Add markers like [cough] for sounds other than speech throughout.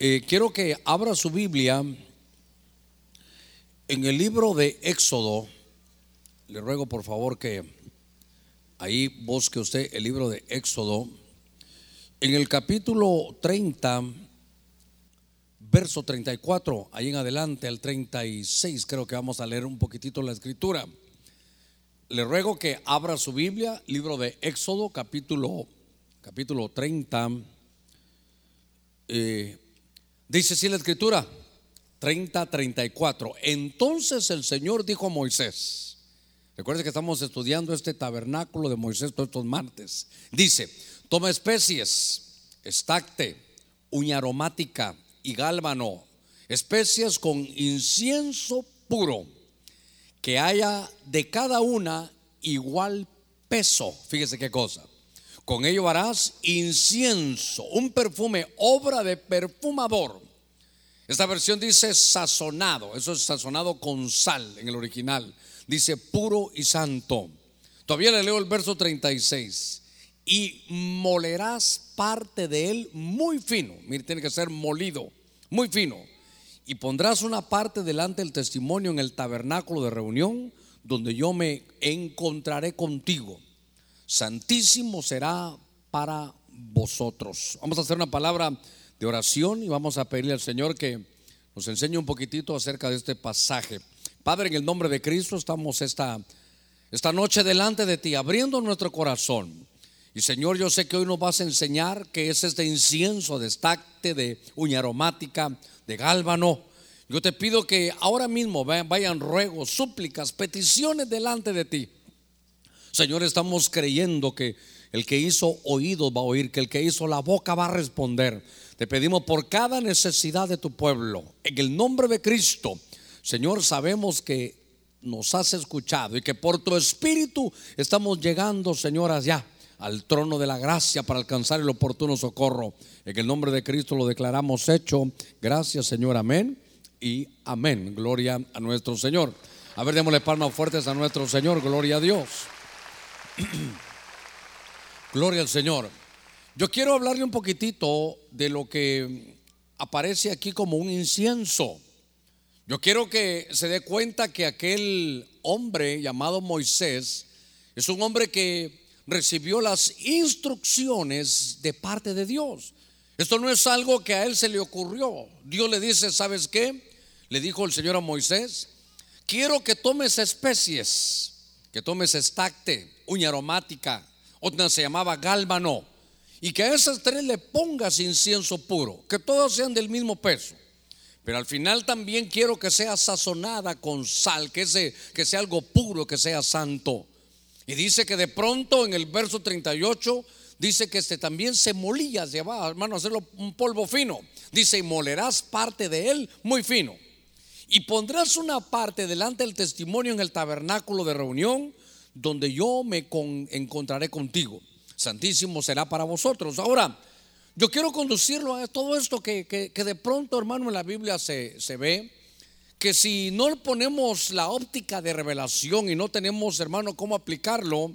Eh, quiero que abra su Biblia en el libro de Éxodo. Le ruego por favor que ahí busque usted el libro de Éxodo. En el capítulo 30, verso 34, ahí en adelante al 36, creo que vamos a leer un poquitito la escritura. Le ruego que abra su Biblia, libro de Éxodo, capítulo, capítulo 30. Eh, Dice así la escritura 30, 34. Entonces el Señor dijo a Moisés, recuerde que estamos estudiando este tabernáculo de Moisés todos estos martes. Dice, toma especies, estacte, uña aromática y gálbano, especies con incienso puro, que haya de cada una igual peso. Fíjese qué cosa. Con ello harás incienso, un perfume, obra de perfumador. Esta versión dice sazonado, eso es sazonado con sal en el original. Dice puro y santo. Todavía le leo el verso 36. Y molerás parte de él muy fino. Mire, tiene que ser molido, muy fino. Y pondrás una parte delante del testimonio en el tabernáculo de reunión, donde yo me encontraré contigo santísimo será para vosotros. Vamos a hacer una palabra de oración y vamos a pedirle al Señor que nos enseñe un poquitito acerca de este pasaje. Padre, en el nombre de Cristo estamos esta, esta noche delante de ti, abriendo nuestro corazón. Y Señor, yo sé que hoy nos vas a enseñar que es este incienso de estacte, de uña aromática, de gálbano. Yo te pido que ahora mismo vayan ruegos, súplicas, peticiones delante de ti Señor, estamos creyendo que el que hizo oídos va a oír, que el que hizo la boca va a responder. Te pedimos por cada necesidad de tu pueblo, en el nombre de Cristo. Señor, sabemos que nos has escuchado y que por tu espíritu estamos llegando, Señor, allá al trono de la gracia para alcanzar el oportuno socorro. En el nombre de Cristo lo declaramos hecho. Gracias, Señor. Amén y amén. Gloria a nuestro Señor. A ver, démosle palmas fuertes a nuestro Señor. Gloria a Dios. [clears throat] Gloria al Señor. Yo quiero hablarle un poquitito de lo que aparece aquí como un incienso. Yo quiero que se dé cuenta que aquel hombre llamado Moisés es un hombre que recibió las instrucciones de parte de Dios. Esto no es algo que a él se le ocurrió. Dios le dice, ¿sabes qué? Le dijo el Señor a Moisés, quiero que tomes especies, que tomes estacte, uña aromática, otra se llamaba gálbano, y que a esas tres le pongas incienso puro, que todos sean del mismo peso. Pero al final también quiero que sea sazonada con sal, que, que sea algo puro, que sea santo. Y dice que de pronto en el verso 38 dice que este también se molía, llevaba hermano a hacerlo un polvo fino. Dice, y molerás parte de él muy fino. Y pondrás una parte delante del testimonio en el tabernáculo de reunión donde yo me encontraré contigo. Santísimo será para vosotros. Ahora, yo quiero conducirlo a todo esto que, de pronto, hermano, en la Biblia se, se ve, que si no ponemos la óptica de revelación y no tenemos, hermano, cómo aplicarlo,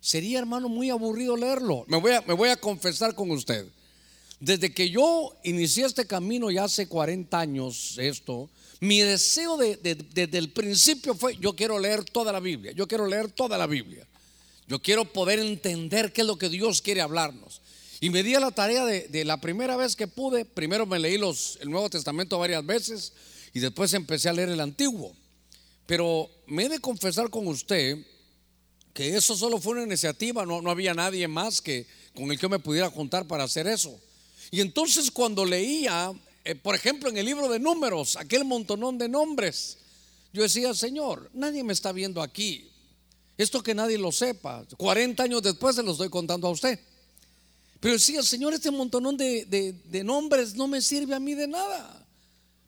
sería, hermano, muy aburrido leerlo. Me voy a, me voy a confesar con usted. Desde que yo inicié este camino ya hace 40 años, esto, mi deseo desde el principio fue, yo quiero leer toda la Biblia, yo quiero leer toda la Biblia. Yo quiero poder entender qué es lo que Dios quiere hablarnos. Y me di a la tarea de, la primera vez que pude, primero me leí los, el Nuevo Testamento varias veces y después empecé a leer el Antiguo. Pero me he de confesar con usted que eso solo fue una iniciativa, no, no había nadie más que con el que me pudiera juntar para hacer eso. Y entonces cuando leía eh, por ejemplo, en el libro de números, aquel montonón de nombres, yo decía, Señor, nadie me está viendo aquí. Esto que nadie lo sepa. 40 años después se lo estoy contando a usted. Pero decía, Señor, este montonón de, nombres no me sirve a mí de nada.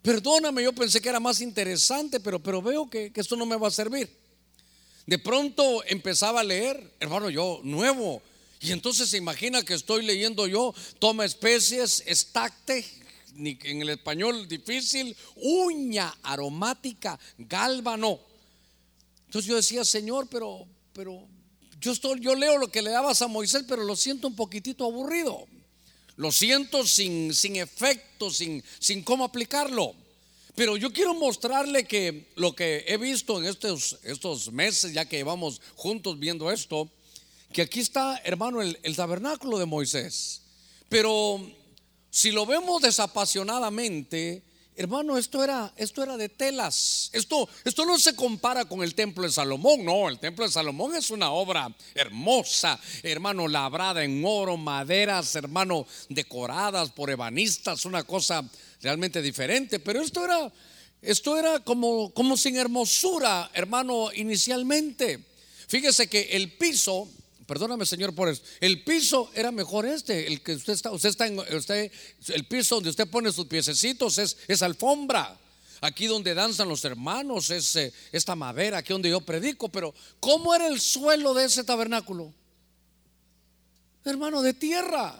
Perdóname, yo pensé que era más interesante, pero, pero veo que, que esto no me va a servir. De pronto empezaba a leer, hermano, yo nuevo. Y entonces se imagina que estoy leyendo yo, toma especies, estacte, en el español difícil, uña aromática, gálbano. Entonces yo decía, Señor, pero, pero yo, estoy, yo leo lo que le dabas a Moisés, pero lo siento un poquitito aburrido. Lo siento sin, sin efecto, sin, sin cómo aplicarlo. Pero yo quiero mostrarle que lo que he visto en estos, estos meses, ya que llevamos juntos viendo esto, que aquí está, hermano, el tabernáculo de Moisés. Pero si lo vemos desapasionadamente, hermano, esto era, esto era de telas. Esto, esto no se compara con el templo de Salomón. No, el templo de Salomón es una obra hermosa, hermano, labrada en oro, maderas, hermano, decoradas por ebanistas, una cosa realmente diferente. Pero esto era, esto era como, como sin hermosura, hermano, inicialmente. Fíjese que el piso Perdóname, Señor, por eso. El piso era mejor este, el que usted está, usted está en, usted, el piso donde usted pone sus piececitos es, es alfombra. Aquí donde danzan los hermanos es eh, esta madera, aquí donde yo predico. Pero, ¿cómo era el suelo de ese tabernáculo? Hermano, de tierra.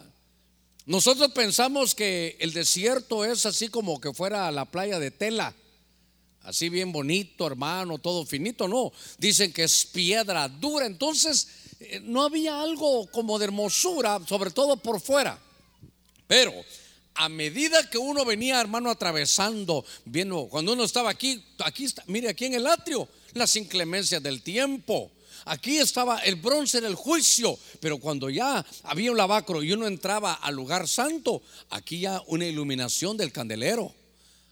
Nosotros pensamos que el desierto es así como que fuera la playa de tela. Así bien bonito, hermano, todo finito. No, dicen que es piedra dura. Entonces, no había algo como de hermosura, sobre todo por fuera. Pero a medida que uno venía, hermano, atravesando, viendo, cuando uno estaba aquí, aquí está, mire, aquí en el atrio, las inclemencias del tiempo. Aquí estaba el bronce en el juicio, pero cuando ya había un lavacro y uno entraba al lugar santo, aquí ya una iluminación del candelero.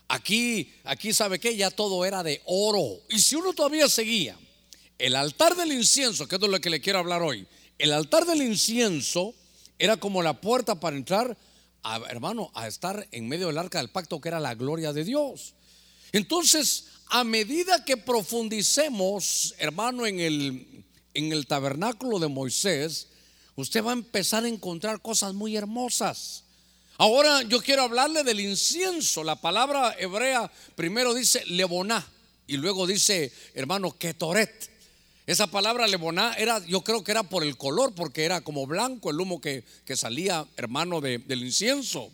Aquí, aquí sabe que ya todo era de oro. Y si uno todavía seguía, el altar del incienso, que es de lo que le quiero hablar hoy, el altar del incienso era como la puerta para entrar, hermano, a estar en medio del arca del pacto, que era la gloria de Dios. Entonces, a medida que profundicemos, hermano, en el, en el tabernáculo de Moisés, usted va a empezar a encontrar cosas muy hermosas. Ahora yo quiero hablarle del incienso. La palabra hebrea primero dice leboná y luego dice, hermano, ketoret. Esa palabra leboná era, yo creo que era por el color, porque era como blanco el humo que, salía, hermano, del incienso.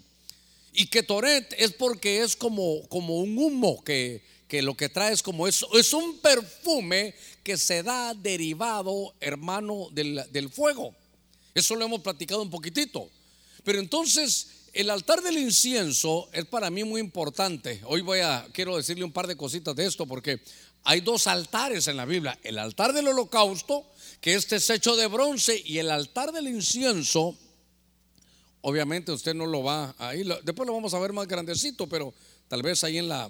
Y que Toret es porque es como, como un humo que, que lo que trae es como eso, es un perfume que se da derivado, hermano, del, del fuego. Eso lo hemos platicado un poquitito. Pero entonces el altar del incienso es para mí muy importante. Hoy voy a, quiero decirle un par de cositas de esto, porque hay dos altares en la Biblia. El altar del holocausto, que este es hecho de bronce, y el altar del incienso, obviamente usted no lo va ahí, después lo vamos a ver más grandecito, pero tal vez ahí en la...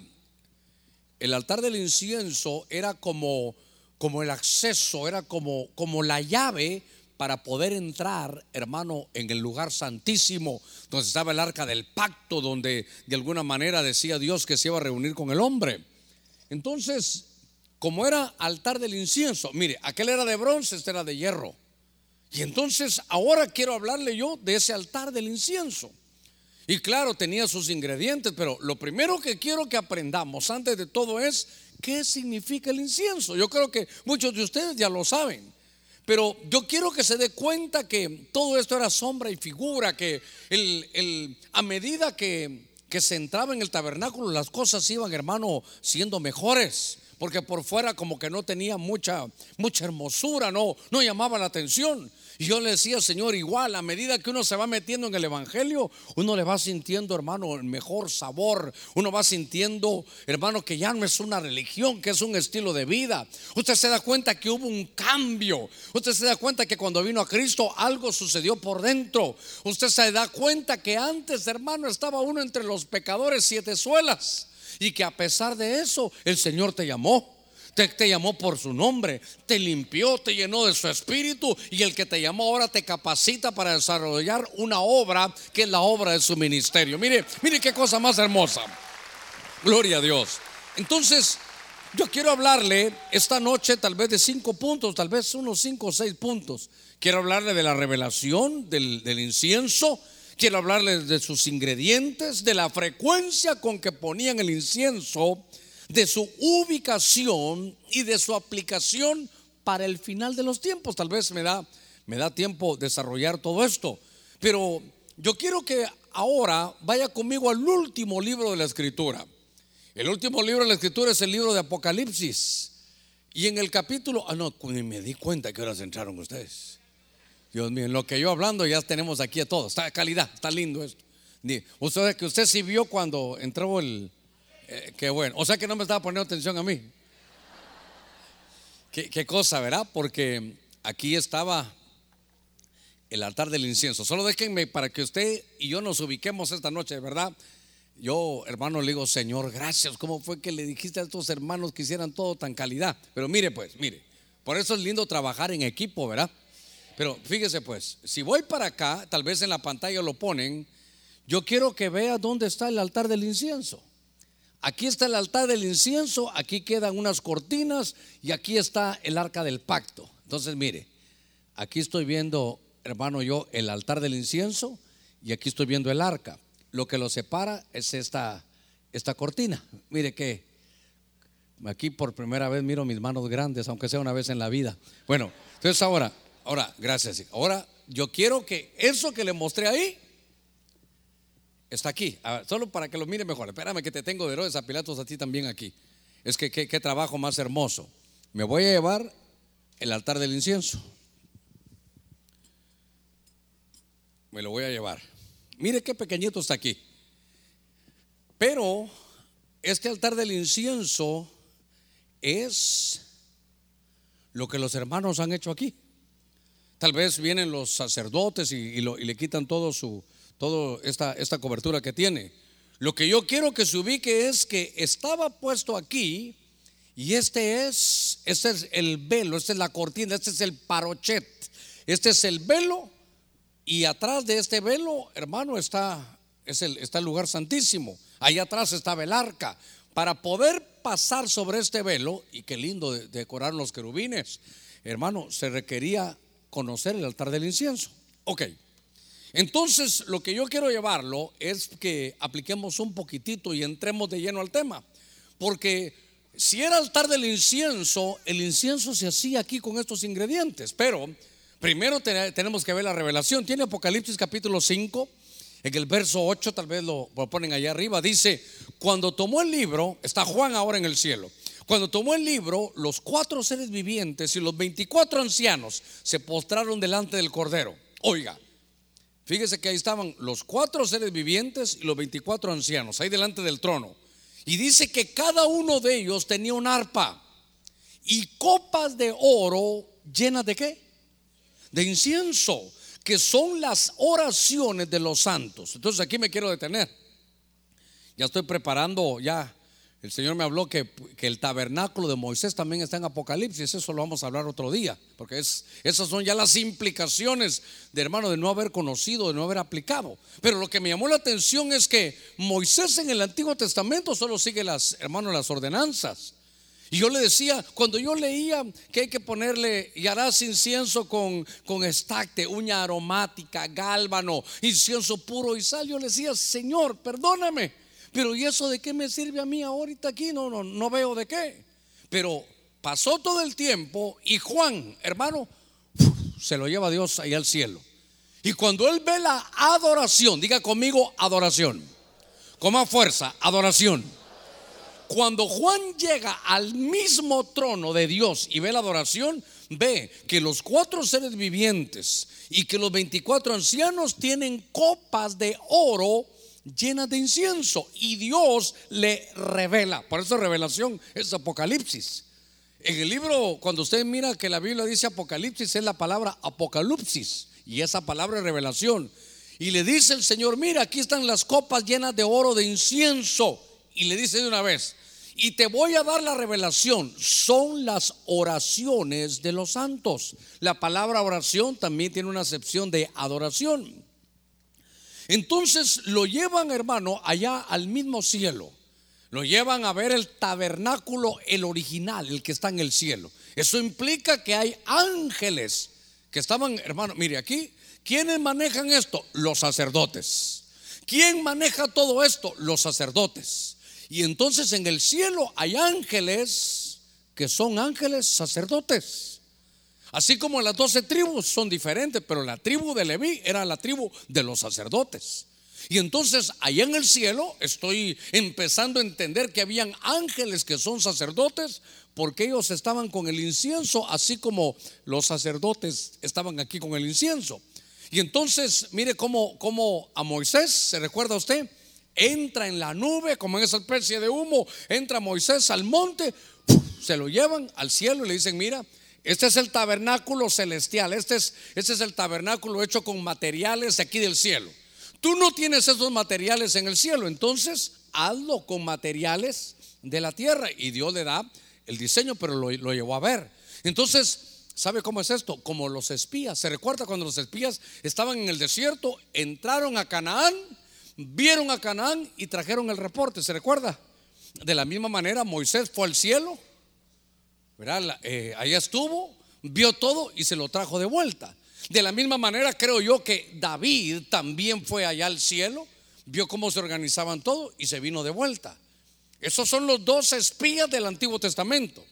El altar del incienso era como, como el acceso, era como, como la llave para poder entrar, hermano, en el lugar santísimo, donde estaba el arca del pacto, donde de alguna manera decía Dios que se iba a reunir con el hombre. Entonces, como era altar del incienso, mire, aquel era de bronce, este era de hierro. Y entonces ahora quiero hablarle yo de ese altar del incienso. Y claro, tenía sus ingredientes, pero lo primero que quiero que aprendamos antes de todo es qué significa el incienso. Yo creo que muchos de ustedes ya lo saben. Pero yo quiero que se dé cuenta que todo esto era sombra y figura, que el, a medida que, que se entraba en el tabernáculo las cosas iban, hermano, siendo mejores porque por fuera como que no tenía mucha, mucha hermosura, no, no llamaba la atención. Y yo le decía, Señor, igual, a medida que uno se va metiendo en el Evangelio, uno le va sintiendo, hermano, el mejor sabor. Uno va sintiendo, hermano, que ya no es una religión, que es un estilo de vida. Usted se da cuenta que hubo un cambio. Usted se da cuenta que cuando vino a Cristo algo sucedió por dentro. Usted se da cuenta que antes, hermano, estaba uno entre los pecadores siete suelas y que a pesar de eso el Señor te llamó. Te, llamó por su nombre, te limpió, te llenó de su espíritu y el que te llamó ahora te capacita para desarrollar una obra que es la obra de su ministerio. Mire, mire qué cosa más hermosa. Gloria a Dios. Entonces, yo quiero hablarle esta noche tal vez de cinco puntos, tal vez unos cinco o seis puntos. Quiero hablarle de la revelación del incienso Quiero hablarles de sus ingredientes, de la frecuencia con que ponían el incienso, de su ubicación y de su aplicación para el final de los tiempos. Tal vez me da, me da tiempo desarrollar todo esto. Pero yo quiero que ahora vaya conmigo al último libro de la escritura. El último libro de la escritura es el libro de Apocalipsis. Y en el capítulo, ah, no, me di cuenta que horas entraron ustedes. Dios mío, en lo que yo hablando ya tenemos aquí a todos. Está calidad, está lindo esto. Usted que usted sí vio cuando entró el. Eh, qué bueno. O sea que no me estaba poniendo atención a mí. Qué, qué cosa, ¿verdad? Porque aquí estaba el altar del incienso. Solo déjenme para que usted y yo nos ubiquemos esta noche, ¿verdad? Yo, hermano, le digo, Señor, gracias. ¿Cómo fue que le dijiste a estos hermanos que hicieran todo tan calidad? Pero mire, pues, mire, por eso es lindo trabajar en equipo, ¿verdad? Pero fíjese, pues, si voy para acá, tal vez en la pantalla lo ponen, yo quiero que vea dónde está el altar del incienso. Aquí está el altar del incienso, aquí quedan unas cortinas y aquí está el arca del pacto. Entonces, mire, aquí estoy viendo, hermano, yo el altar del incienso y aquí estoy viendo el arca lo que lo separa es esta, esta cortina. Mire que aquí por primera vez miro mis manos grandes, aunque sea una vez en la vida. Bueno, entonces ahora, ahora, gracias. Ahora yo quiero que eso que le mostré ahí está aquí. solo para que lo mire mejor. Espérame que te tengo de Herodes a Pilatos a ti también aquí. Es que qué trabajo más hermoso. Me voy a llevar el altar del incienso. Me lo voy a llevar. Mire qué pequeñito está aquí. Pero este altar del incienso es lo que los hermanos han hecho aquí. Tal vez vienen los sacerdotes y, le quitan todo su, todo esta, esta cobertura que tiene. Lo que yo quiero que se ubique es que estaba puesto aquí y este es, este es el velo, esta es la cortina, este es el parochet, este es el velo y atrás de este velo, hermano, está, es el, está el lugar santísimo. Ahí atrás estaba el arca. Para poder pasar sobre este velo, y qué lindo decorar los querubines, hermano, se requería conocer el altar del incienso. Ok. Entonces, lo que yo quiero llevarlo es que apliquemos un poquitito y entremos de lleno al tema. Porque si era altar del incienso, el incienso se hacía aquí con estos ingredientes. Pero Primero tenemos que ver la revelación. Tiene Apocalipsis capítulo 5, en el verso 8, tal vez lo, ponen allá arriba, dice, cuando tomó el libro, está Juan ahora en el cielo, cuando tomó el libro, los cuatro seres vivientes y los 24 ancianos se postraron delante del Cordero. Oiga, fíjese que ahí estaban los cuatro seres vivientes y los 24 ancianos, ahí delante del trono. Y dice que cada uno de ellos tenía un arpa y copas de oro llenas de qué? de incienso, que son las oraciones de los santos. Entonces aquí me quiero detener. Ya estoy preparando, ya el Señor me habló que, el tabernáculo de Moisés también está en Apocalipsis, eso lo vamos a hablar otro día, porque es, esas son ya las implicaciones de hermano de no haber conocido, de no haber aplicado. Pero lo que me llamó la atención es que Moisés en el Antiguo Testamento solo sigue las, hermanos, las ordenanzas. Y yo le decía, cuando yo leía que hay que ponerle y harás incienso con, con estacte, uña aromática, gálbano, incienso puro y sal, yo le decía, Señor, perdóname, pero ¿y eso de qué me sirve a mí ahorita aquí? No, no, no veo de qué. Pero pasó todo el tiempo y Juan, hermano, se lo lleva Dios ahí al cielo. Y cuando él ve la adoración, diga conmigo adoración, con más fuerza, adoración cuando Juan llega al mismo trono de Dios y ve la adoración, ve que los cuatro seres vivientes y que los 24 ancianos tienen copas de oro llenas de incienso y Dios le revela. Por eso revelación es Apocalipsis. En el libro, cuando usted mira que la Biblia dice Apocalipsis, es la palabra Apocalipsis y esa palabra es revelación. Y le dice el Señor, mira, aquí están las copas llenas de oro de incienso. Y le dice de una vez, y te voy a dar la revelación. Son las oraciones de los santos. La palabra oración también tiene una acepción de adoración. Entonces lo llevan, hermano, allá al mismo cielo. Lo llevan a ver el tabernáculo, el original, el que está en el cielo. Eso implica que hay ángeles que estaban, hermano, mire aquí, ¿quiénes manejan esto? Los sacerdotes. ¿Quién maneja todo esto? Los sacerdotes. Y entonces en el cielo hay ángeles que son ángeles sacerdotes. Así como las doce tribus son diferentes, pero la tribu de Leví era la tribu de los sacerdotes. Y entonces allá en el cielo estoy empezando a entender que habían ángeles que son sacerdotes porque ellos estaban con el incienso así como los sacerdotes estaban aquí con el incienso. Y entonces mire cómo, cómo a Moisés, ¿se recuerda usted? Entra en la nube como en esa especie de humo, entra Moisés al monte, se lo llevan al cielo y le dicen, mira, este es el tabernáculo celestial, este es, este es el tabernáculo hecho con materiales aquí del cielo. Tú no tienes esos materiales en el cielo, entonces hazlo con materiales de la tierra. Y Dios le da el diseño, pero lo, llevó a ver. Entonces, ¿sabe cómo es esto? Como los espías. ¿Se recuerda cuando los espías estaban en el desierto, entraron a Canaán, vieron a Canaán y trajeron el reporte? ¿Se recuerda? De la misma manera, Moisés fue al cielo, ¿verdad? Eh, allá estuvo, vio todo y se lo trajo de vuelta. De la misma manera creo yo que David también fue allá al cielo, vio cómo se organizaban todo y se vino de vuelta. Esos son los dos espías del Antiguo Testamento.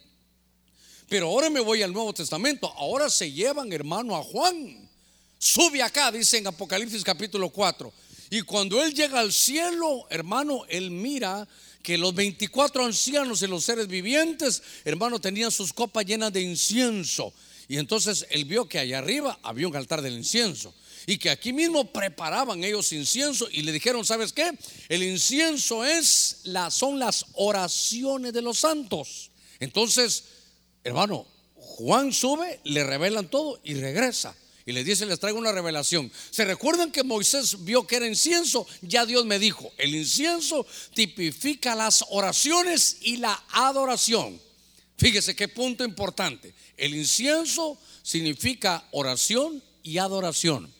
Pero ahora me voy al Nuevo Testamento. Ahora se llevan, hermano, a Juan. Sube acá, dice en Apocalipsis capítulo 4. Y cuando él llega al cielo, hermano, él mira que los 24 ancianos y los seres vivientes, hermano, tenían sus copas llenas de incienso. Y entonces él vio que allá arriba había un altar del incienso. Y que aquí mismo preparaban ellos incienso y le dijeron, ¿sabes qué? El incienso es la, son las oraciones de los santos. Entonces, hermano, Juan sube, le revelan todo y regresa. Y le dice, les traigo una revelación. ¿Se recuerdan que Moisés vio que era incienso? Ya Dios me dijo, el incienso tipifica las oraciones y la adoración. Fíjese qué punto importante. El incienso significa oración y adoración.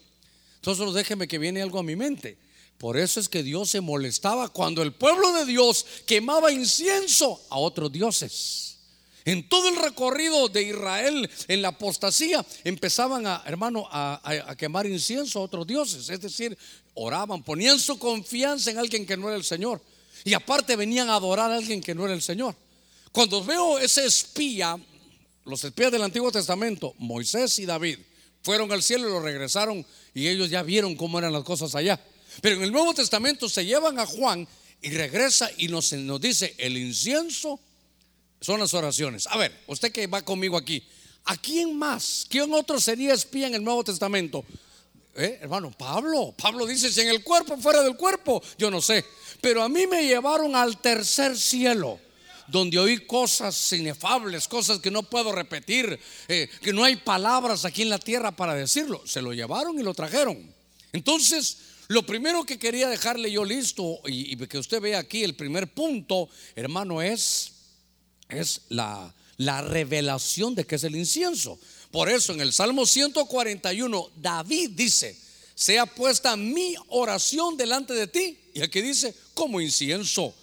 Entonces déjeme que viene algo a mi mente. Por eso es que Dios se molestaba cuando el pueblo de Dios quemaba incienso a otros dioses. En todo el recorrido de Israel en la apostasía empezaban a, a, quemar incienso a otros dioses. Es decir, oraban, ponían su confianza en alguien que no era el Señor. Y aparte venían a adorar a alguien que no era el Señor. Cuando veo ese espía, los espías del Antiguo Testamento, Moisés y David, fueron al cielo y lo regresaron y ellos ya vieron cómo eran las cosas allá. Pero en el Nuevo Testamento se llevan a Juan y regresa y nos, nos dice, el incienso son las oraciones. A ver, usted que va conmigo aquí, ¿a quién más? ¿Quién otro sería espía en el Nuevo Testamento? Eh, hermano, Pablo, Pablo dice, si en el cuerpo, fuera del cuerpo, yo no sé. Pero a mí me llevaron al tercer cielo donde oí cosas inefables, cosas que no puedo repetir, eh, que no hay palabras aquí en la tierra para decirlo. Se lo llevaron y lo trajeron. Entonces, lo primero que quería dejarle yo listo y, que usted vea aquí, el primer punto, hermano, es, es la, la revelación de que es el incienso. Por eso en el Salmo 141, David dice, sea puesta mi oración delante de ti. Y aquí dice, como incienso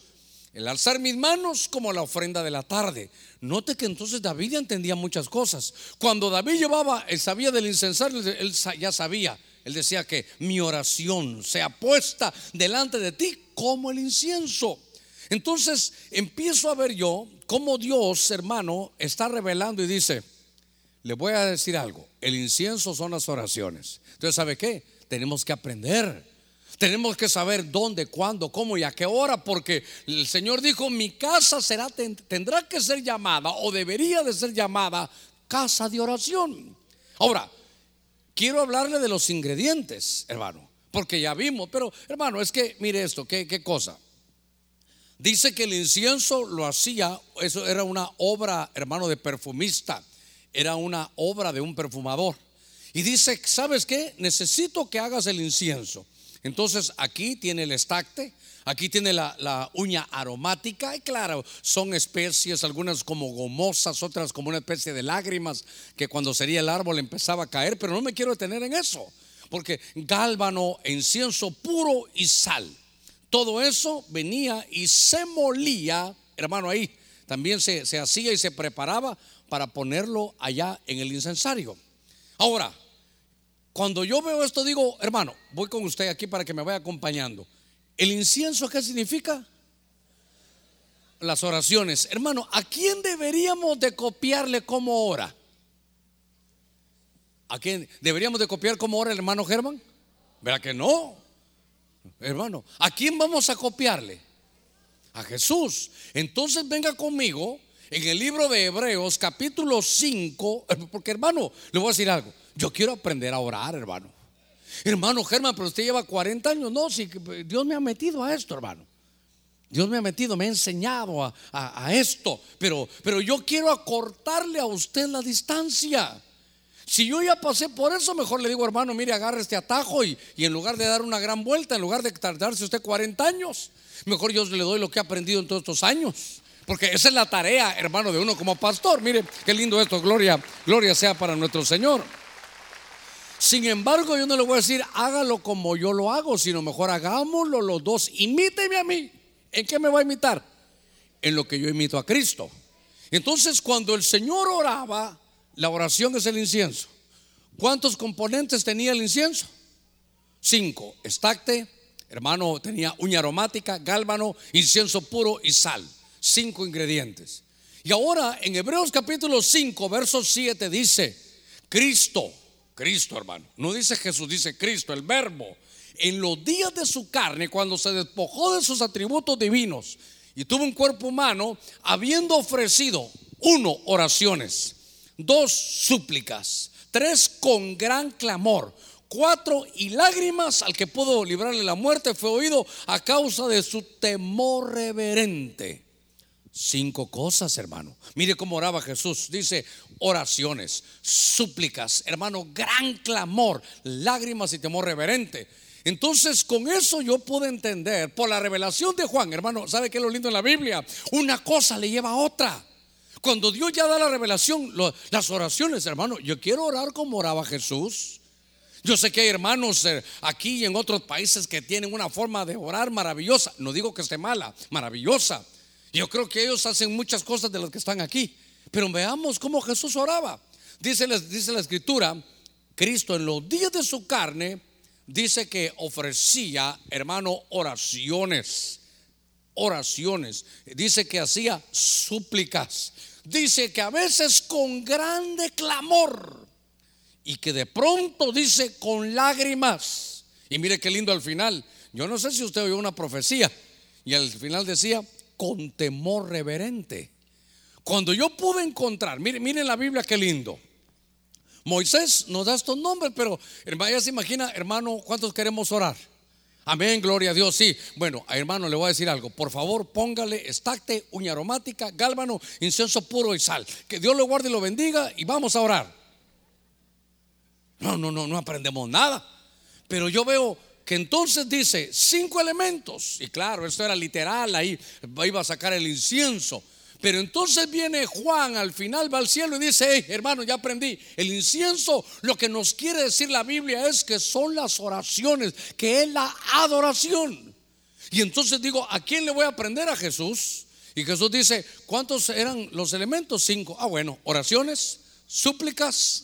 el alzar mis manos como la ofrenda de la tarde. Note que entonces David ya entendía muchas cosas. Cuando David llevaba, él sabía del incensario, él ya sabía. Él decía que mi oración sea puesta delante de ti como el incienso. Entonces empiezo a ver yo cómo Dios, hermano, está revelando y dice, le voy a decir algo, el incienso son las oraciones. Entonces, ¿sabe qué? Tenemos que aprender tenemos que saber dónde, cuándo, cómo y a qué hora, porque el Señor dijo, mi casa será, tendrá que ser llamada o debería de ser llamada casa de oración. Ahora, quiero hablarle de los ingredientes, hermano, porque ya vimos, pero hermano, es que mire esto, qué, qué cosa. Dice que el incienso lo hacía, eso era una obra, hermano, de perfumista, era una obra de un perfumador. Y dice, ¿sabes qué? Necesito que hagas el incienso. Entonces aquí tiene el estacte, aquí tiene la, uña aromática y claro, son especies, algunas como gomosas, otras como una especie de lágrimas que cuando sería el árbol empezaba a caer, pero no me quiero detener en eso, porque gálbano, incienso puro y sal, todo eso venía y se molía, hermano, ahí también se, se hacía y se preparaba para ponerlo allá en el incensario. Ahora, cuando yo veo esto digo, hermano, voy con usted aquí para que me vaya acompañando. ¿El incienso qué significa? Las oraciones. Hermano, ¿a quién deberíamos de copiarle cómo ora? ¿A quién deberíamos de copiar cómo ora el hermano Germán? ¿Verdad que no? Hermano, ¿a quién vamos a copiarle? A Jesús. Entonces venga conmigo en el libro de Hebreos capítulo 5, porque hermano, le voy a decir algo. Yo quiero aprender a orar, hermano. Hermano Germán, pero usted lleva 40 años. No, si Dios me ha metido a esto, hermano. Dios me ha metido, me ha enseñado a, esto. Pero, pero yo quiero acortarle a usted la distancia. Si yo ya pasé por eso, mejor le digo, hermano, mire, agarre este atajo y, y, en lugar de dar una gran vuelta, en lugar de tardarse usted 40 años, mejor yo le doy lo que he aprendido en todos estos años. Porque esa es la tarea, hermano, de uno como pastor. Mire, qué lindo esto, gloria, gloria sea para nuestro Señor. Sin embargo, yo no le voy a decir, hágalo como yo lo hago, sino mejor hagámoslo los dos. Imíteme a mí. ¿En qué me va a imitar? En lo que yo imito a Cristo. Entonces, cuando el Señor oraba, la oración es el incienso. ¿Cuántos componentes tenía el incienso? Cinco. Estacte, hermano, tenía uña aromática, gálbano, incienso puro y sal. Cinco ingredientes. Y ahora en Hebreos capítulo 5, verso 7 dice, Cristo Cristo, hermano. No dice Jesús, dice Cristo, el verbo. En los días de su carne, cuando se despojó de sus atributos divinos y tuvo un cuerpo humano, habiendo ofrecido, uno, oraciones, dos, súplicas, tres, con gran clamor, cuatro, y lágrimas al que pudo librarle la muerte, fue oído a causa de su temor reverente. Cinco cosas, hermano. Mire cómo oraba Jesús. Dice oraciones, súplicas, hermano, gran clamor, lágrimas y temor reverente. Entonces, con eso yo pude entender, por la revelación de Juan, hermano, ¿sabe qué es lo lindo en la Biblia? Una cosa le lleva a otra. Cuando Dios ya da la revelación, las oraciones, hermano, yo quiero orar como oraba Jesús. Yo sé que hay hermanos eh, aquí y en otros países que tienen una forma de orar maravillosa. No digo que esté mala, maravillosa. Yo creo que ellos hacen muchas cosas de las que están aquí. Pero veamos cómo Jesús oraba. Dice, dice la escritura, Cristo en los días de su carne, dice que ofrecía, hermano, oraciones. Oraciones. Dice que hacía súplicas. Dice que a veces con grande clamor. Y que de pronto dice con lágrimas. Y mire qué lindo al final. Yo no sé si usted oyó una profecía. Y al final decía, con temor reverente. Cuando yo pude encontrar, miren, miren la Biblia qué lindo. Moisés nos da estos nombres, pero ya se imagina, hermano, ¿cuántos queremos orar? Amén, gloria a Dios, sí. Bueno, hermano, le voy a decir algo. Por favor, póngale estacte, uña aromática, gálbano, incienso puro y sal. Que Dios lo guarde y lo bendiga y vamos a orar. No, no, no, no aprendemos nada. Pero yo veo que entonces dice cinco elementos. Y claro, esto era literal, ahí iba a sacar el incienso. Pero entonces viene Juan al final, va al cielo y dice, hey, hermano, ya aprendí. El incienso, lo que nos quiere decir la Biblia es que son las oraciones, que es la adoración. Y entonces digo, ¿a quién le voy a aprender? A Jesús. Y Jesús dice, ¿cuántos eran los elementos? Cinco. Ah, bueno, oraciones, súplicas.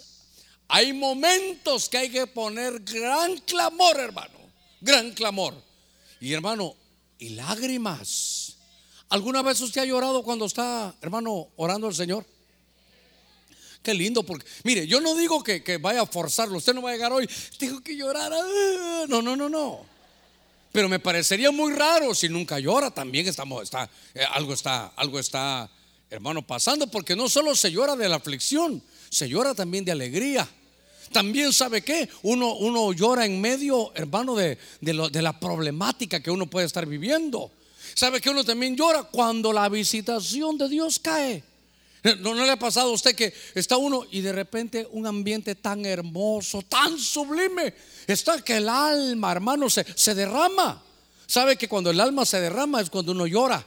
Hay momentos que hay que poner gran clamor, hermano gran clamor. Y hermano, y lágrimas. ¿Alguna vez usted ha llorado cuando está, hermano, orando al Señor? Qué lindo, porque, mire, yo no digo que, vaya a forzarlo, usted no va a llegar hoy, tengo que llorar. Ah, no, no, no, no. Pero me parecería muy raro si nunca llora, también estamos, está, eh, algo está, algo está, hermano, pasando, porque no solo se llora de la aflicción, se llora también de alegría. También sabe que uno, uno llora en medio, hermano, de, de, la problemática que uno puede estar viviendo. Sabe que uno también llora cuando la visitación de Dios cae. ¿No, ¿No, le ha pasado a usted que está uno y de repente un ambiente tan hermoso, tan sublime, está que el alma, hermano, se, se derrama? Sabe que cuando el alma se derrama es cuando uno llora.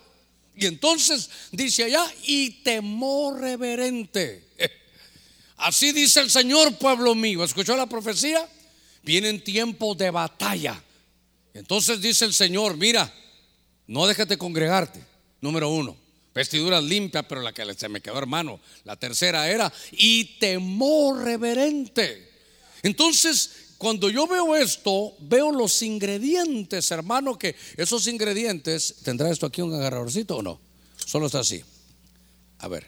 Y entonces dice allá, y temor reverente. [laughs] Así dice el Señor, pueblo mío. ¿Escuchó la profecía? Vienen tiempos de batalla. Entonces dice el Señor, mira, no dejes de congregarte. Número uno, vestiduras limpias, pero la que se me quedó hermano. La tercera era, y temor reverente. Entonces, cuando yo veo esto, veo los ingredientes, hermano, que esos ingredientes, ¿tendrá esto aquí un agarradorcito o no? Solo está así. A ver,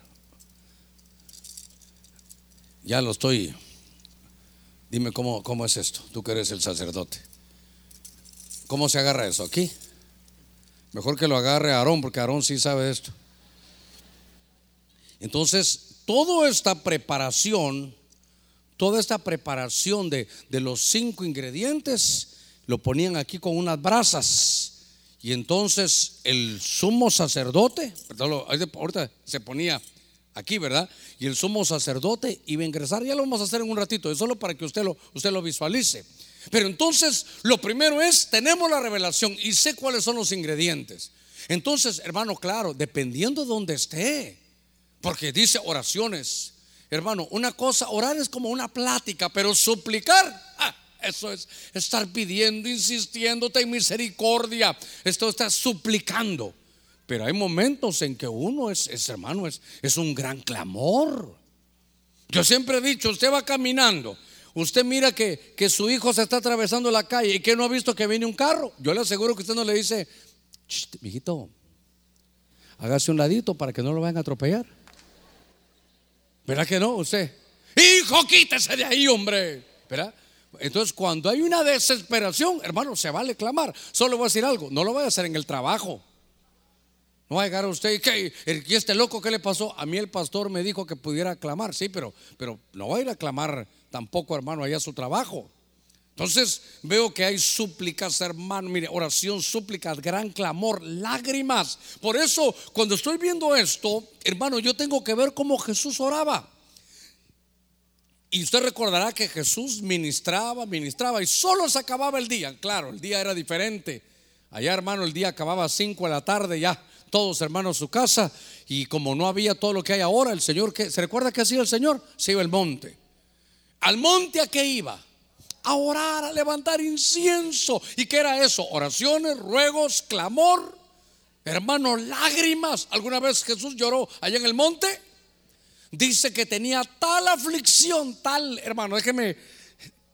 ya lo estoy. Dime cómo, cómo es esto, tú que eres el sacerdote. ¿Cómo se agarra eso? Aquí. Mejor que lo agarre Aarón, porque Aarón sí sabe esto. Entonces, toda esta preparación, toda esta preparación de, de los cinco ingredientes, lo ponían aquí con unas brasas. Y entonces el sumo sacerdote, ahorita se ponía aquí, ¿verdad? Y el sumo sacerdote iba a ingresar, ya lo vamos a hacer en un ratito, es solo para que usted lo, usted lo visualice. Pero entonces lo primero es, tenemos la revelación y sé cuáles son los ingredientes. Entonces, hermano, claro, dependiendo de donde esté, porque dice oraciones, hermano, una cosa, orar es como una plática, pero suplicar, ah, eso es estar pidiendo, insistiendo, ten misericordia, esto está suplicando. Pero hay momentos en que uno es, hermano, es, es un gran clamor. Yo siempre he dicho, usted va caminando, usted mira que, que su hijo se está atravesando la calle y que no ha visto que viene un carro. Yo le aseguro que usted no le dice, mijito, hágase un ladito para que no lo vayan a atropellar. ¿Verdad que no? Usted, hijo, quítese de ahí, hombre. ¿Verdad? Entonces, cuando hay una desesperación, hermano, se vale clamar. Solo voy a decir algo, no lo voy a hacer en el trabajo. No va a llegar a usted y que este loco qué le pasó. A mí el pastor me dijo que pudiera clamar, sí, pero, pero no va a ir a clamar tampoco, hermano, allá a su trabajo. Entonces veo que hay súplicas, hermano, mire, oración, súplicas, gran clamor, lágrimas. Por eso, cuando estoy viendo esto, hermano, yo tengo que ver cómo Jesús oraba. Y usted recordará que Jesús ministraba, ministraba y solo se acababa el día. Claro, el día era diferente. Allá, hermano, el día acababa a 5 de la tarde, ya todos hermanos su casa y como no había todo lo que hay ahora, el Señor, que ¿se recuerda que hacía el Señor? Se iba al monte. ¿Al monte a qué iba? A orar, a levantar incienso. ¿Y qué era eso? Oraciones, ruegos, clamor, hermanos, lágrimas. ¿Alguna vez Jesús lloró allá en el monte? Dice que tenía tal aflicción, tal, hermano, déjeme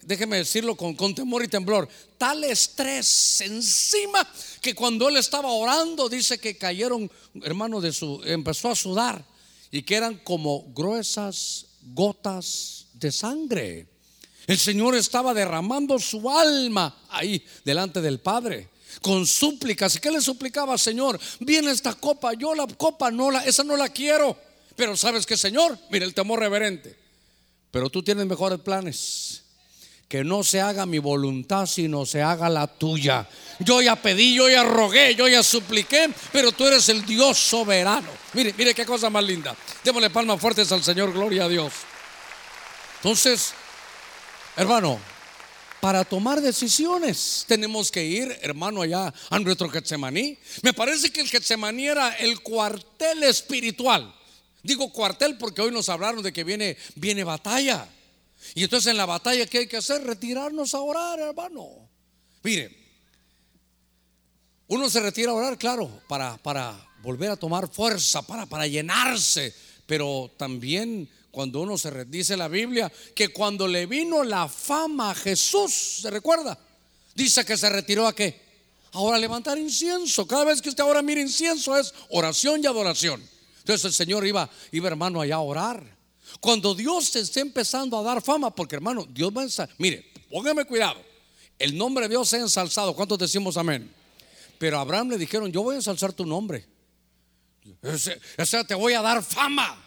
déjeme decirlo con, con, temor y temblor, tal estrés encima que cuando él estaba orando, dice que cayeron, hermano, de su, empezó a sudar y que eran como gruesas gotas de sangre. El Señor estaba derramando su alma ahí delante del Padre con súplicas. ¿Y qué le suplicaba, Señor? Viene esta copa, yo la copa no la, esa no la quiero. Pero sabes que, Señor, mira el temor reverente. Pero tú tienes mejores planes que no se haga mi voluntad, sino se haga la tuya. Yo ya pedí, yo ya rogué, yo ya supliqué, pero tú eres el Dios soberano. Mire, mire qué cosa más linda. Démosle palmas fuertes al Señor, gloria a Dios. Entonces, hermano, para tomar decisiones tenemos que ir, hermano, allá a nuestro Getsemaní. Me parece que el Getsemaní era el cuartel espiritual. Digo cuartel porque hoy nos hablaron de que viene, viene batalla. Y entonces en la batalla, ¿qué hay que hacer? Retirarnos a orar, hermano. Mire, uno se retira a orar, claro, para, para volver a tomar fuerza, para, para llenarse. Pero también cuando uno se dice la Biblia que cuando le vino la fama a Jesús, ¿se recuerda? Dice que se retiró a qué? Ahora levantar incienso. Cada vez que usted ahora mira incienso es oración y adoración. Entonces el Señor iba, iba hermano allá a orar. Cuando Dios se esté empezando a dar fama, porque hermano, Dios va a ensalzar. Mire, póngame cuidado. El nombre de Dios se ha ensalzado. ¿Cuántos decimos amén? Pero a Abraham le dijeron, yo voy a ensalzar tu nombre. O sea, te voy a dar fama.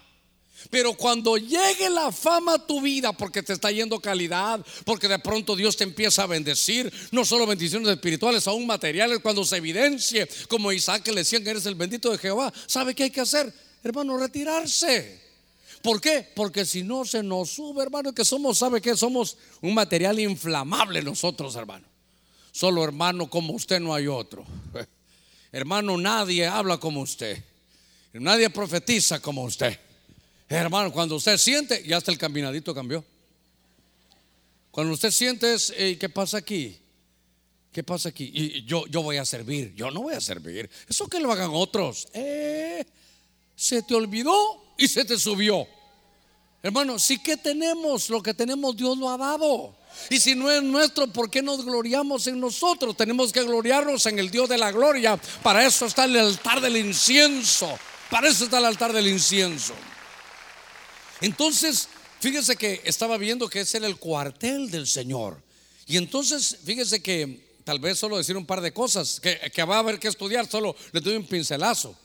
Pero cuando llegue la fama a tu vida, porque te está yendo calidad, porque de pronto Dios te empieza a bendecir, no solo bendiciones espirituales, aún materiales, cuando se evidencie, como Isaac le decían que eres el bendito de Jehová, ¿sabe qué hay que hacer? Hermano, retirarse. ¿Por qué? Porque si no se nos sube, hermano, que somos, ¿sabe qué? Somos un material inflamable nosotros, hermano. Solo hermano como usted no hay otro. [laughs] Hermano, nadie habla como usted. Nadie profetiza como usted. Hermano, cuando usted siente, ya hasta el caminadito cambió. Cuando usted siente es, ¿qué pasa aquí? ¿Qué pasa aquí? Y yo, yo voy a servir. Yo no voy a servir. Eso que lo hagan otros. Eh, se te olvidó y se te subió. Hermano, si que tenemos, lo que tenemos Dios lo ha dado. Y si no es nuestro, ¿por qué nos gloriamos en nosotros? Tenemos que gloriarnos en el Dios de la gloria. Para eso está el altar del incienso. Para eso está el altar del incienso. Entonces, fíjese que estaba viendo que ese era el cuartel del Señor. Y entonces, fíjese que, tal vez solo decir un par de cosas, que, va a haber que estudiar, solo le doy un pincelazo.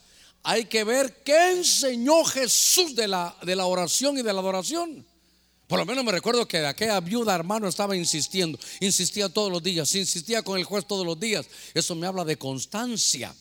Hay que ver qué enseñó Jesús de la, de la oración y de la adoración. Por lo menos me recuerdo que aquella viuda hermano estaba insistiendo, insistía todos los días, insistía con el juez todos los días. Eso me habla de constancia.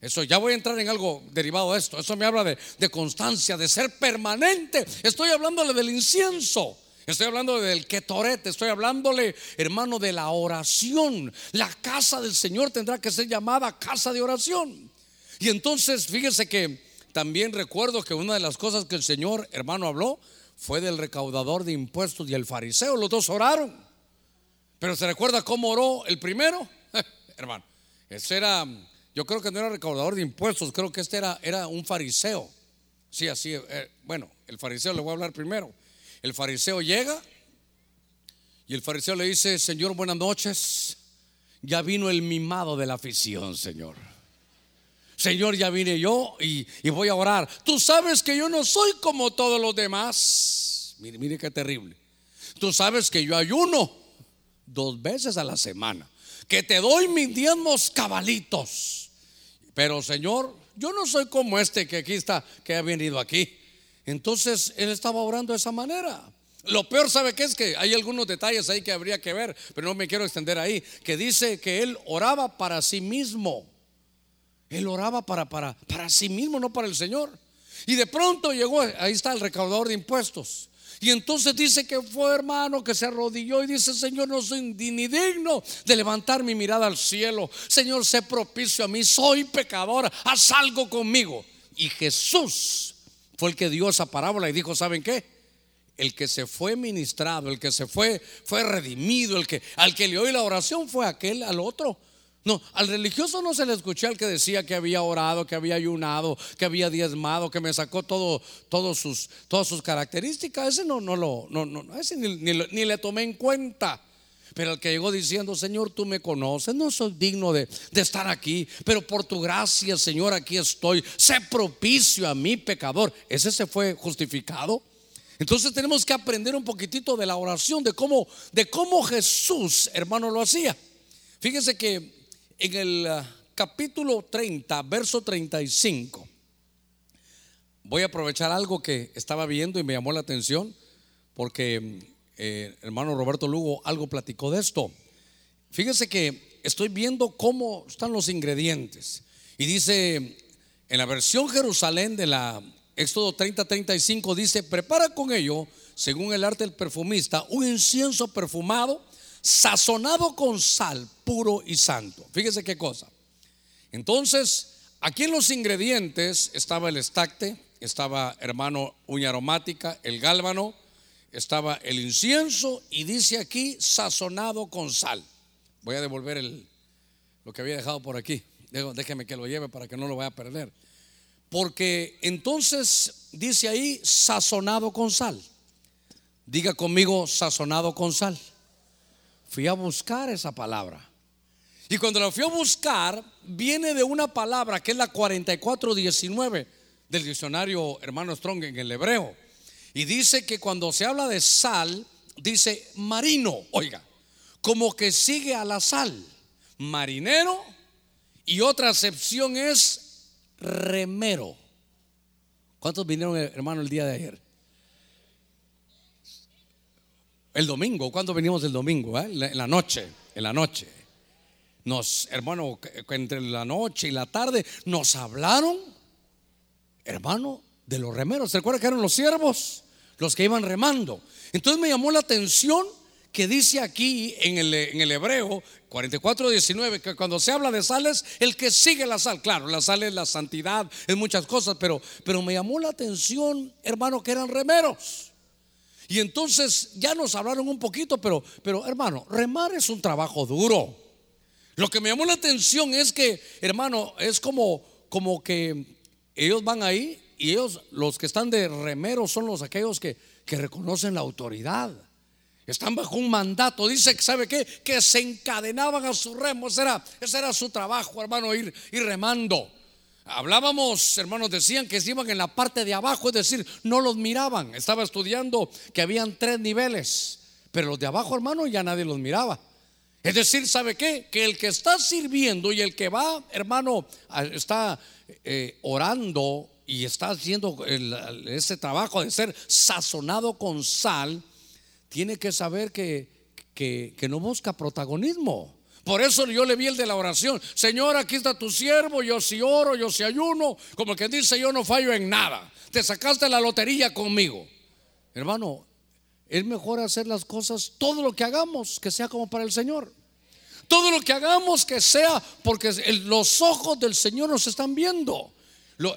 Eso ya voy a entrar en algo derivado de esto. Eso me habla de, de constancia, de ser permanente. Estoy hablándole del incienso. Estoy hablando del ketorete, estoy hablándole, hermano, de la oración. La casa del Señor tendrá que ser llamada casa de oración. Y entonces, fíjese que también recuerdo que una de las cosas que el Señor, hermano, habló fue del recaudador de impuestos y el fariseo. Los dos oraron. Pero ¿se recuerda cómo oró el primero? [laughs] hermano, ese era, yo creo que no era recaudador de impuestos, creo que este era, era un fariseo. Sí, así, eh, bueno, el fariseo le voy a hablar primero. El fariseo llega y el fariseo le dice, Señor, buenas noches. Ya vino el mimado de la afición, Señor. Señor, ya vine yo y, voy a orar. Tú sabes que yo no soy como todos los demás. Mire, mire qué terrible. Tú sabes que yo ayuno dos veces a la semana. Que te doy mis diezmos cabalitos. Pero Señor, yo no soy como este que aquí está, que ha venido aquí. Entonces él estaba orando de esa manera. Lo peor, ¿sabe qué es? Que hay algunos detalles ahí que habría que ver, pero no me quiero extender ahí. Que dice que él oraba para sí mismo. Él oraba para, para, para sí mismo, no para el Señor. Y de pronto llegó, ahí está el recaudador de impuestos. Y entonces dice que fue hermano que se arrodilló y dice, Señor, no soy ni digno de levantar mi mirada al cielo. Señor, sé propicio a mí, soy pecador, haz algo conmigo. Y Jesús fue el que dio esa parábola y dijo, ¿saben qué? El que se fue ministrado, el que se fue, fue redimido, el que al que le oí la oración fue aquel al otro no, al religioso no se le escuché al que decía que había orado, que había ayunado, que había diezmado, que me sacó todo, todos sus, todas sus características. Ese no, no lo, no, no, ese ni, le tomé en cuenta. Pero el que llegó diciendo, Señor, tú me conoces, no soy digno de, de, estar aquí, pero por tu gracia, Señor, aquí estoy. Sé propicio a mi pecador. Ese se fue justificado. Entonces tenemos que aprender un poquitito de la oración, de cómo, de cómo Jesús, hermano, lo hacía. Fíjese que en el ah, capítulo 30, verso 35, voy a aprovechar algo que estaba viendo y me llamó la atención, porque eh, hermano Roberto Lugo algo platicó de esto. Fíjese que estoy viendo cómo están los ingredientes. Y dice, en la versión Jerusalén de la Éxodo 30-35, dice, prepara con ello, según el arte del perfumista, un incienso perfumado sazonado con sal, puro y santo. Fíjese qué cosa. Entonces, aquí en los ingredientes estaba el estacte, estaba hermano uña aromática, el gálbano, estaba el incienso y dice aquí sazonado con sal. Voy a devolver el, lo que había dejado por aquí. Déjeme que lo lleve para que no lo vaya a perder. Porque entonces dice ahí sazonado con sal. Diga conmigo sazonado con sal fui a buscar esa palabra. Y cuando la fui a buscar, viene de una palabra que es la 4419 del diccionario hermano Strong en el hebreo. Y dice que cuando se habla de sal, dice marino, oiga, como que sigue a la sal, marinero. Y otra acepción es remero. ¿Cuántos vinieron, hermano, el día de ayer? El domingo, cuando venimos el domingo? Eh? En la noche, en la noche. Nos, hermano, entre la noche y la tarde nos hablaron, hermano, de los remeros. ¿Se recuerda que eran los siervos? Los que iban remando. Entonces me llamó la atención que dice aquí en el, en el hebreo 44:19 que cuando se habla de sales, el que sigue la sal, claro, la sal es la santidad, es muchas cosas, pero, pero me llamó la atención, hermano, que eran remeros. Y entonces ya nos hablaron un poquito, pero, pero hermano, remar es un trabajo duro. Lo que me llamó la atención es que, hermano, es como, como que ellos van ahí y ellos, los que están de remero, son los aquellos que, que reconocen la autoridad. Están bajo un mandato. Dice que, ¿sabe qué? Que se encadenaban a su remo. Ese era, ese era su trabajo, hermano, ir, ir remando. Hablábamos, hermanos, decían que se iban en la parte de abajo, es decir, no los miraban. Estaba estudiando que habían tres niveles, pero los de abajo, hermano, ya nadie los miraba. Es decir, ¿sabe qué? Que el que está sirviendo y el que va, hermano, está eh, orando y está haciendo ese trabajo de ser sazonado con sal, tiene que saber que, que, no busca protagonismo. Por eso yo le vi el de la oración. Señor, aquí está tu siervo, yo si oro, yo si ayuno, como que dice yo no fallo en nada. Te sacaste la lotería conmigo. Hermano, es mejor hacer las cosas, todo lo que hagamos, que sea como para el Señor. Todo lo que hagamos que sea porque los ojos del Señor nos están viendo.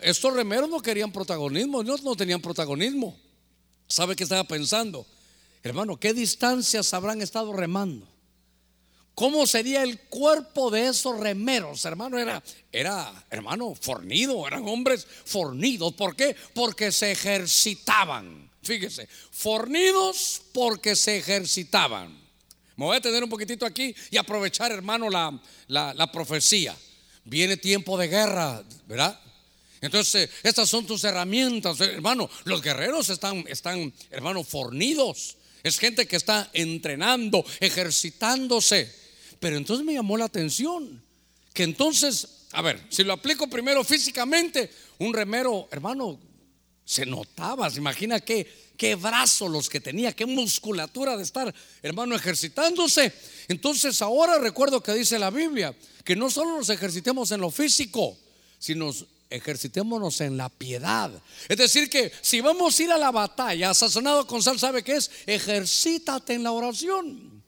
estos remeros no querían protagonismo, no, no tenían protagonismo. ¿Sabe qué estaba pensando? Hermano, ¿qué distancias habrán estado remando? ¿Cómo sería el cuerpo de esos remeros? Hermano, era, era, hermano, fornido, eran hombres fornidos. ¿Por qué? Porque se ejercitaban. Fíjese, fornidos porque se ejercitaban. Me voy a tener un poquitito aquí y aprovechar, hermano, la, la, profecía. Viene tiempo de guerra, ¿verdad? Entonces, estas son tus herramientas, hermano. Los guerreros están, están, hermano, fornidos. Es gente que está entrenando, ejercitándose. Pero entonces me llamó la atención que entonces, a ver, si lo aplico primero físicamente, un remero, hermano, se notaba, se imagina que qué brazos los que tenía, qué musculatura de estar, hermano, ejercitándose. Entonces ahora recuerdo que dice la Biblia, que no solo nos ejercitemos en lo físico, sino ejercitémonos en la piedad. Es decir, que si vamos a ir a la batalla, sazonado con sal, ¿sabe qué es? Ejercítate en la oración.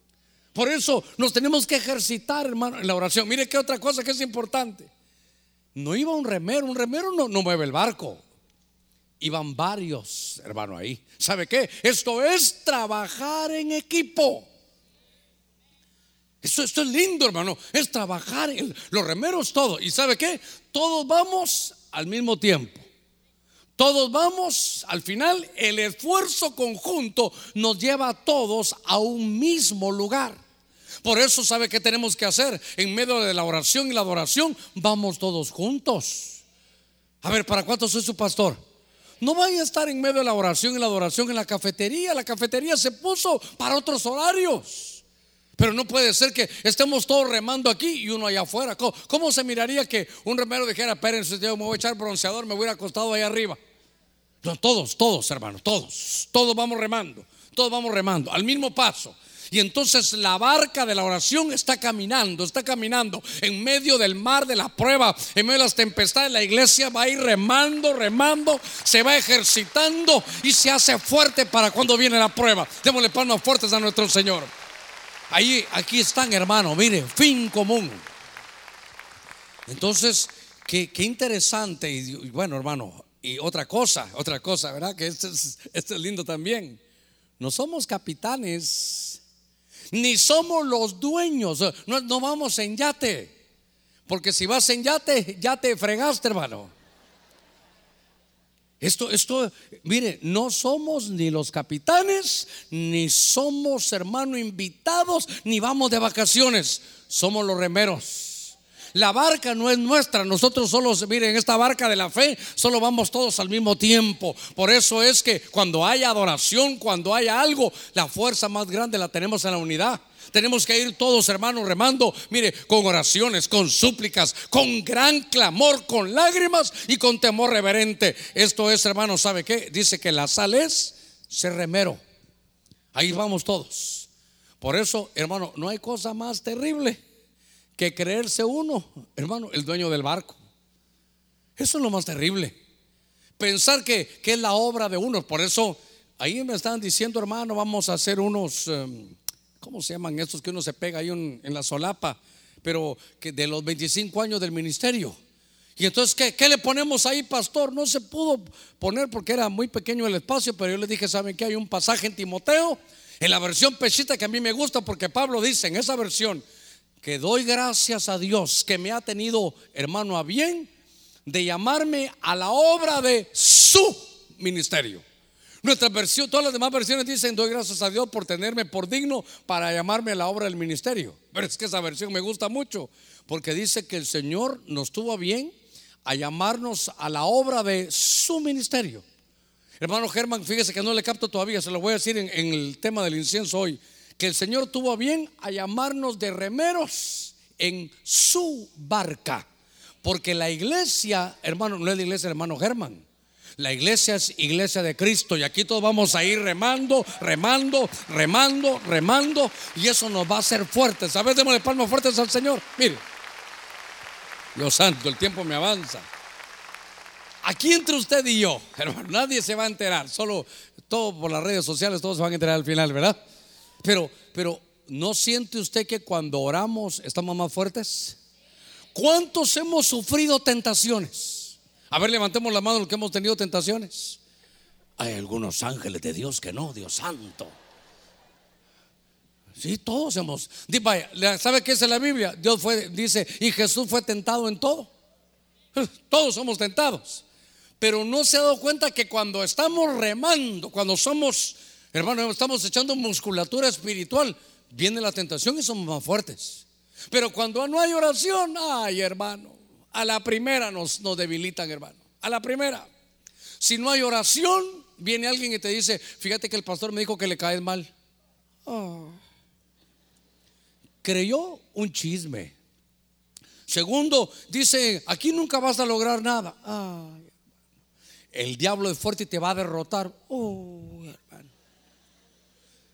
Por eso nos tenemos que ejercitar, hermano, en la oración. Mire qué otra cosa que es importante. No iba un remero, un remero no, mueve el barco. Iban varios, hermano, ahí. ¿Sabe qué? Esto es trabajar en equipo. Esto, es lindo, hermano. Es trabajar los remeros, todo. ¿Y sabe qué? Todos vamos al mismo tiempo. Todos vamos, al final, el esfuerzo conjunto nos lleva a todos a un mismo lugar. Por eso, ¿sabe qué tenemos que hacer? En medio de la oración y la adoración, vamos todos juntos. A ver, ¿para cuánto soy su pastor? No vaya a estar en medio de la oración y la adoración en la cafetería. La cafetería se puso para otros horarios. Pero no puede ser que estemos todos remando aquí y uno allá afuera. ¿Cómo, se miraría que un remero dijera, espérense, yo me voy a echar bronceador, me voy a acostado ahí arriba? Todos, todos, hermanos, todos. Todos vamos remando. Todos vamos remando al mismo paso. Y entonces la barca de la oración está caminando, está caminando en medio del mar de la prueba, en medio de las tempestades. La iglesia va a ir remando, remando, se va ejercitando y se hace fuerte para cuando viene la prueba. Démosle palmas fuertes a nuestro Señor. Ahí, aquí están, hermano, mire, fin común. Entonces, qué, interesante. Y, bueno, hermano, y otra cosa, otra cosa, ¿verdad? Que esto es, esto es lindo también. No somos capitanes ni somos los dueños. No, vamos en yate. Porque si vas en yate, ya te fregaste, hermano. Esto, esto, mire, no somos ni los capitanes, ni somos hermano invitados, ni vamos de vacaciones. Somos los remeros. La barca no es nuestra, nosotros solo, miren, esta barca de la fe, solo vamos todos al mismo tiempo. Por eso es que cuando haya adoración, cuando haya algo, la fuerza más grande la tenemos en la unidad. Tenemos que ir todos, hermanos, remando, mire, con oraciones, con súplicas, con gran clamor, con lágrimas y con temor reverente. Esto es, hermano, ¿sabe qué? Dice que la sal es ser remero. Ahí vamos todos. Por eso, hermano, no hay cosa más terrible que creerse uno, hermano, el dueño del barco. Eso es lo más terrible. Pensar que, que es la obra de uno. Por eso, ahí me están diciendo, hermano, vamos a hacer unos, em, ¿cómo se llaman estos que uno se pega ahí en la solapa? Pero que de los 25 años del ministerio. Y entonces, ¿qué, ¿qué, le ponemos ahí, pastor? No se pudo poner porque era muy pequeño el espacio, pero yo le dije, ¿saben qué? Hay un pasaje en Timoteo, en la versión pechita que a mí me gusta, porque Pablo dice en esa versión, que doy gracias a Dios que me ha tenido, hermano, a bien de llamarme a la obra de su ministerio. Nuestra versión, todas las demás versiones dicen, doy gracias a Dios por tenerme por digno para llamarme a la obra del ministerio. Pero es que esa versión me gusta mucho, porque dice que el Señor nos tuvo bien a llamarnos a la obra de su ministerio. Hermano Germán, fíjese que no le capto todavía, se lo voy a decir en, en el tema del incienso hoy que el Señor tuvo bien a llamarnos de remeros en su barca. Porque la iglesia, hermano, no es la iglesia hermano Germán. La iglesia es iglesia de Cristo y aquí todos vamos a ir remando, remando, remando, remando y eso nos va a hacer fuertes. ¿Sabes? Démosle palmas fuertes al Señor. Mire, Dios santo, el tiempo me avanza. Aquí entre usted y yo, hermano, nadie se va a enterar, solo todo por las redes sociales, todos se van a enterar al final, ¿verdad? Pero, pero, ¿no siente usted que cuando oramos estamos más fuertes? ¿Cuántos hemos sufrido tentaciones? A ver, levantemos la mano los que hemos tenido tentaciones. Hay algunos ángeles de Dios que no, Dios santo. Sí, todos hemos. ¿Sabe qué es la Biblia? Dios fue, dice, y Jesús fue tentado en todo. [laughs] Todos somos tentados. Pero no se ha dado cuenta que cuando estamos remando, cuando somos, hermano, estamos echando musculatura espiritual, viene la tentación y somos más fuertes. Pero cuando no hay oración, ay hermano, a la primera nos, nos debilitan hermano, a la primera. Si no hay oración, viene alguien y te dice, fíjate que el pastor me dijo que le caes mal. Ah. Creyó un chisme. Segundo, dice, aquí nunca vas a lograr nada. el diablo es fuerte y te va a derrotar. Oh,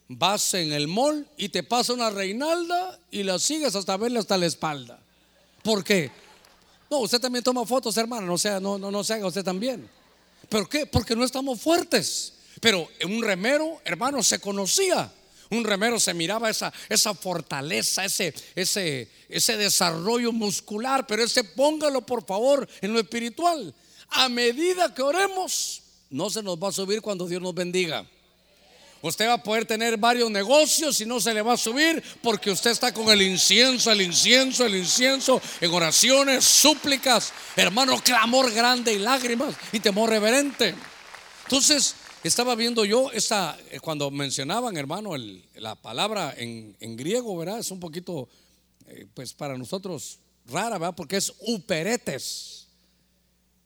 vas en el mall y te pasa una reinalda y la sigues hasta verle hasta la espalda. ¿Por qué? No, usted también toma fotos, hermano, no sea, no, no, no se haga usted también. ¿Por qué? Porque no estamos fuertes. Pero un remero, hermano, se conocía. Un remero se miraba esa, esa fortaleza, ese, ese, ese desarrollo muscular, pero ese póngalo por favor en lo espiritual. A medida que oremos, no se nos va a subir cuando Dios nos bendiga. Usted va a poder tener varios negocios y no se le va a subir porque usted está con el incienso, el incienso, el incienso, en oraciones, súplicas, hermano, clamor grande y lágrimas y temor reverente. Entonces, estaba viendo yo esta, eh, cuando mencionaban, hermano, la palabra en, griego, ¿verdad? Es un poquito, eh, pues para nosotros rara, ¿verdad? Porque es uperetes.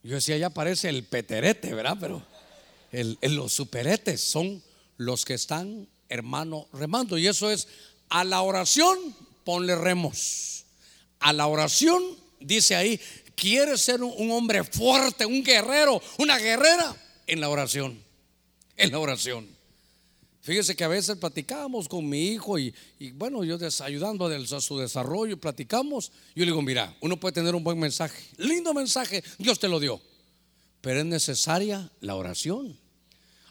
Yo decía, ya parece el peterete, ¿verdad? Pero el, los superetes son los que están, hermano, remando. Y eso es, a la oración, ponle remos. A la oración, dice ahí, quieres ser un, hombre fuerte, un guerrero, una guerrera, en la oración. En la oración. Fíjese que a veces platicamos con mi hijo y, bueno, yo ayudando a su desarrollo, platicamos. Yo le digo, mira, uno puede tener un buen mensaje, lindo mensaje, Dios te lo dio, pero es necesaria la oración.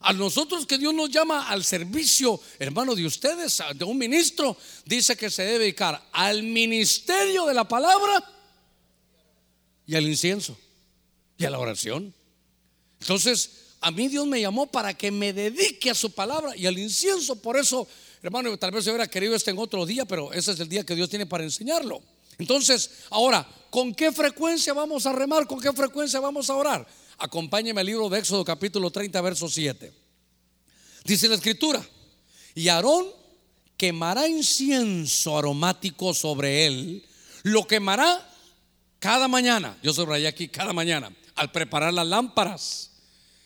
A nosotros que Dios nos llama al servicio, hermano, de ustedes, de un ministro, dice que se debe dedicar al ministerio de la palabra y al incienso y a la oración. Entonces, a mí Dios me llamó para que me dedique a su palabra y al incienso. Por eso, hermano, tal vez yo hubiera querido este en otro día, pero ese es el día que Dios tiene para enseñarlo. Entonces, ahora, ¿con qué frecuencia vamos a remar? ¿Con qué frecuencia vamos a orar? Acompáñeme al libro de Éxodo capítulo 30, verso 7. Dice la escritura, y Aarón quemará incienso aromático sobre él, lo quemará cada mañana, yo subrayé aquí cada mañana, al preparar las lámparas.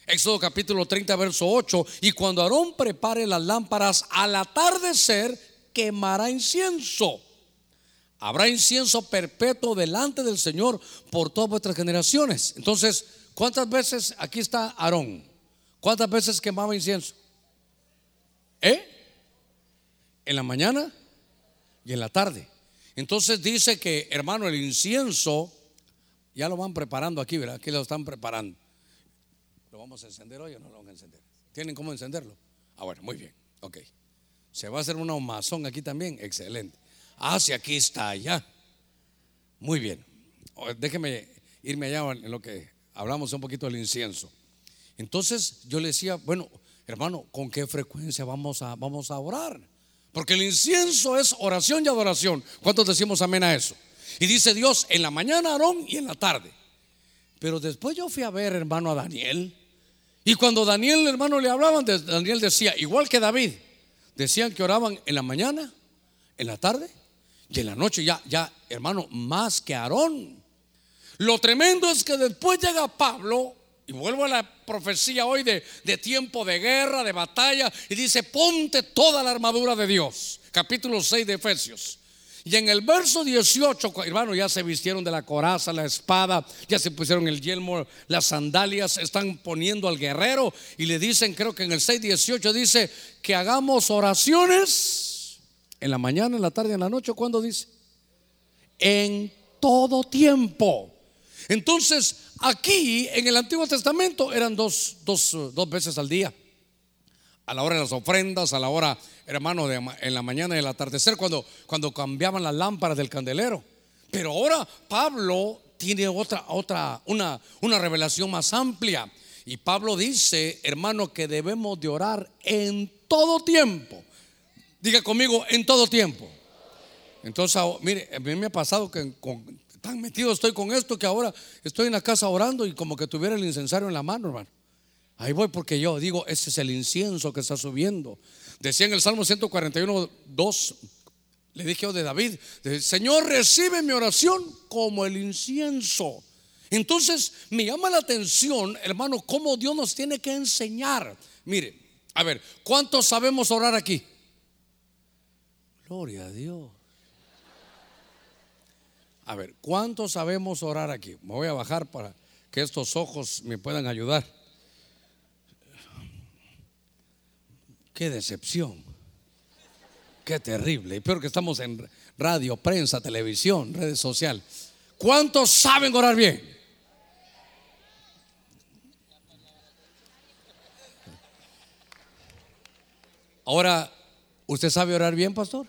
Éxodo capítulo 30, verso 8, y cuando Aarón prepare las lámparas al atardecer, quemará incienso. Habrá incienso perpetuo delante del Señor por todas vuestras generaciones. Entonces, ¿Cuántas veces aquí está Aarón? ¿Cuántas veces quemaba incienso? ¿Eh? En la mañana y en la tarde. Entonces dice que, hermano, el incienso, ya lo van preparando aquí, ¿verdad? Aquí lo están preparando. ¿Lo vamos a encender hoy o no lo vamos a encender? ¿Tienen cómo encenderlo? Ah, bueno, muy bien. Ok. ¿Se va a hacer una humazón aquí también? Excelente. Ah, sí, aquí está, allá. Muy bien. Déjeme irme allá en lo que hablamos un poquito del incienso. Entonces yo le decía, bueno, hermano, ¿con qué frecuencia vamos a, vamos a orar? Porque el incienso es oración y adoración. ¿Cuántos decimos amén a eso? Y dice Dios, en la mañana Aarón y en la tarde. Pero después yo fui a ver, hermano, a Daniel. Y cuando Daniel, hermano, le hablaban, Daniel decía, igual que David, decían que oraban en la mañana, en la tarde y en la noche. Ya, ya, hermano, más que Aarón. Lo tremendo es que después llega Pablo Y vuelvo a la profecía hoy de, tiempo de guerra, de batalla, y dice, ponte toda la armadura de Dios. Capítulo 6 de Efesios. Y en el verso 18, hermano, ya se vistieron de la coraza, la espada, ya se pusieron el yelmo, las sandalias, están poniendo al guerrero y le dicen, creo que en el 6.18 dice que hagamos oraciones en la mañana, en la tarde, en la noche, ¿cuándo dice? En todo tiempo. Entonces, aquí en el Antiguo Testamento eran dos, dos, dos veces al día a la hora de las ofrendas, a la hora, hermano, en la mañana y el atardecer, cuando, cuando cambiaban las lámparas del candelero. Pero ahora Pablo tiene otra, otra, una, una revelación más amplia. Y Pablo dice, hermano, que debemos de orar en todo tiempo. Diga conmigo, en todo tiempo. Entonces, mire, a mí me ha pasado que tan metido estoy con esto que ahora estoy en la casa orando y como que tuviera el incensario en la mano, hermano. Ahí voy porque yo digo, ese es el incienso que está subiendo. Decía en el Salmo 141, 2, le dije yo de David, Señor, recibe mi oración como el incienso. Entonces me llama la atención, hermano, cómo Dios nos tiene que enseñar. Mire, a ver, ¿cuántos sabemos orar aquí? Gloria a Dios. A ver, ¿cuántos sabemos orar aquí? Me voy a bajar para que estos ojos me puedan ayudar. Qué decepción. Qué terrible. Y peor que estamos en radio, prensa, televisión, redes sociales. ¿Cuántos saben orar bien? Ahora, ¿usted sabe orar bien, pastor?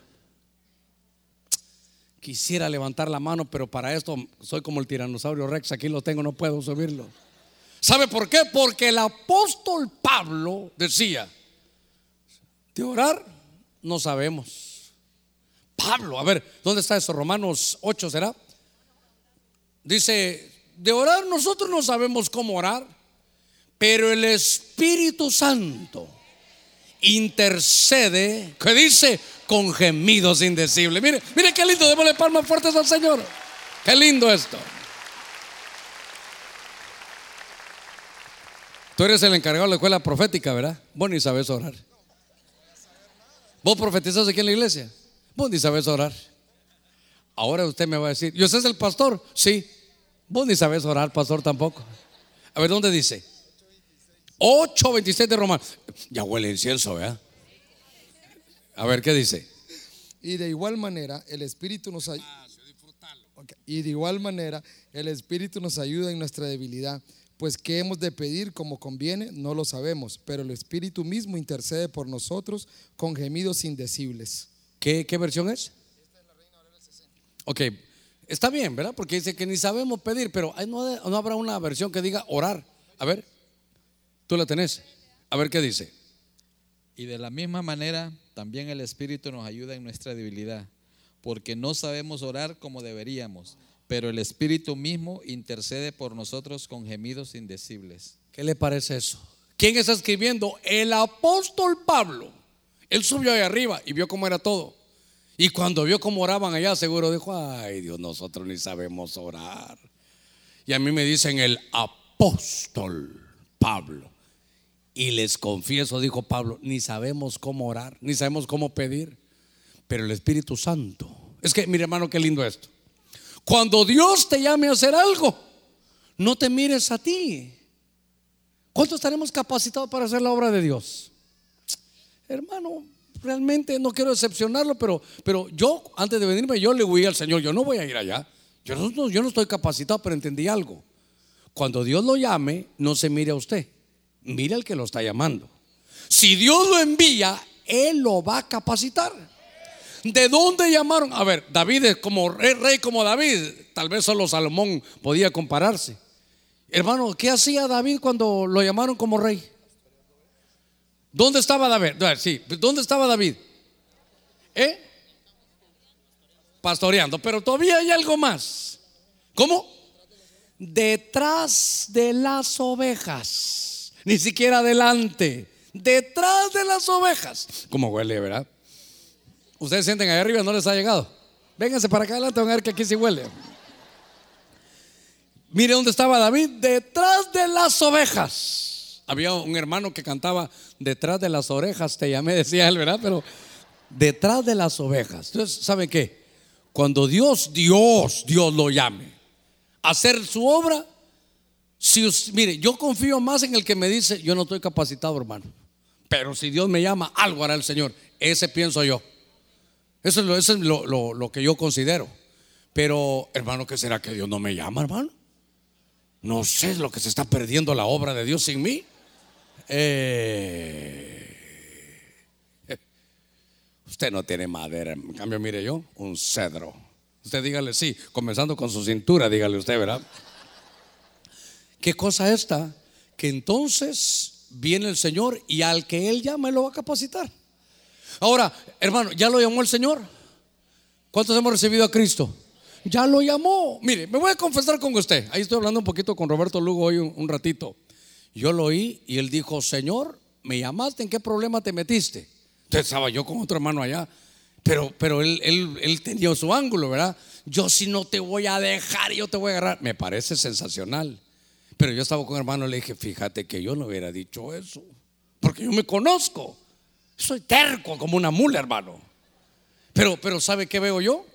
Quisiera levantar la mano, pero para esto soy como el tiranosaurio Rex, aquí lo tengo, no puedo subirlo. ¿Sabe por qué? Porque el apóstol Pablo decía, de orar no sabemos. Pablo, a ver, ¿dónde está eso? Romanos 8 será. Dice, de orar nosotros no sabemos cómo orar, pero el Espíritu Santo intercede, que dice, con gemidos indecibles. Mire, mire qué lindo, démosle palmas fuertes al Señor. Qué lindo esto. Tú eres el encargado de la escuela profética, ¿verdad? Vos ni sabes orar. ¿Vos profetizás aquí en la iglesia? Vos ni sabes orar. Ahora usted me va a decir, ¿y usted es el pastor? Sí. Vos ni sabes orar, pastor, tampoco. A ver, ¿dónde dice? 8.27 de Romano. Ya huele incienso, ¿verdad? A ver, ¿qué dice? Y de igual manera, el Espíritu nos ayuda. Y de igual manera, el Espíritu nos ayuda en nuestra debilidad pues qué hemos de pedir como conviene, no lo sabemos, pero el Espíritu mismo intercede por nosotros con gemidos indecibles. ¿Qué, versión es? Esta es la Reina Valera 60. Ok, está bien, ¿verdad? Porque dice que ni sabemos pedir, pero no, no habrá una versión que diga orar. A ver, tú la tenés. A ver qué dice. Y de la misma manera, también el Espíritu nos ayuda en nuestra debilidad, porque no sabemos orar como deberíamos pero el Espíritu mismo intercede por nosotros con gemidos indecibles. ¿Qué le parece eso? ¿Quién está escribiendo? El apóstol Pablo. Él subió ahí arriba y vio cómo era todo. Y cuando vio cómo oraban allá, seguro dijo, ay Dios, nosotros ni sabemos orar. Y a mí me dicen el apóstol Pablo. Y les confieso, dijo Pablo, ni sabemos cómo orar, ni sabemos cómo pedir. Pero el Espíritu Santo. Es que, mi hermano, qué lindo esto. Cuando Dios te llame a hacer algo, no te mires a ti. ¿Cuántos estaremos capacitados para hacer la obra de Dios? Hermano, realmente no quiero decepcionarlo, pero, pero yo, antes de venirme, yo le huí al Señor, yo no voy a ir allá. Yo no, yo no estoy capacitado, pero entendí algo. Cuando Dios lo llame, no se mire a usted, mire al que lo está llamando. Si Dios lo envía, Él lo va a capacitar. ¿De dónde llamaron? A ver, David es como rey, rey como David. Tal vez solo Salomón podía compararse. Hermano, ¿qué hacía David cuando lo llamaron como rey? ¿Dónde estaba David? Sí, ¿dónde estaba David? ¿Eh? Pastoreando, pero todavía hay algo más. ¿Cómo? Detrás de las ovejas, ni siquiera adelante, detrás de las ovejas. ¿Cómo huele, verdad? Ustedes sienten ahí arriba, no les ha llegado. Vénganse para acá adelante, van a ver que aquí sí huele. Mire dónde estaba David, detrás de las ovejas. Había un hermano que cantaba detrás de las orejas, te llamé, [laughs] decía él, ¿verdad? Pero detrás de las ovejas. Entonces, ¿sabe qué? Cuando Dios, Dios, Dios lo llame a hacer su obra, si, mire, yo confío más en el que me dice, yo no estoy capacitado, hermano. Pero si Dios me llama, algo hará el Señor. Ese pienso yo. Eso es, lo, que yo considero. Pero, hermano, ¿qué será que Dios no me llama, hermano? No sé lo que se está perdiendo la obra de Dios sin mí. Eh, usted no tiene madera, en cambio, mire yo, un cedro. Usted dígale sí, comenzando con su cintura, dígale usted, ¿verdad? ¿Qué cosa esta? Que entonces viene el Señor y al que Él llama, Él lo va a capacitar. Ahora, hermano, ¿ya lo llamó el Señor? ¿Cuántos hemos recibido a Cristo? ya lo llamó. Mire, me voy a confesar con usted. Ahí estoy hablando un poquito con Roberto Lugo hoy un, ratito. Yo lo oí y él dijo, Señor, ¿me llamaste? ¿En qué problema te metiste? Entonces estaba yo con otro hermano allá. Pero, pero él, él, él tenía su ángulo, ¿verdad? Yo si no te voy a dejar, yo te voy a agarrar. Me parece sensacional. Pero yo estaba con hermano y le dije, fíjate que yo no hubiera dicho eso. Porque yo me conozco. Soy terco como una mula, hermano. Pero, pero ¿sabe qué veo yo?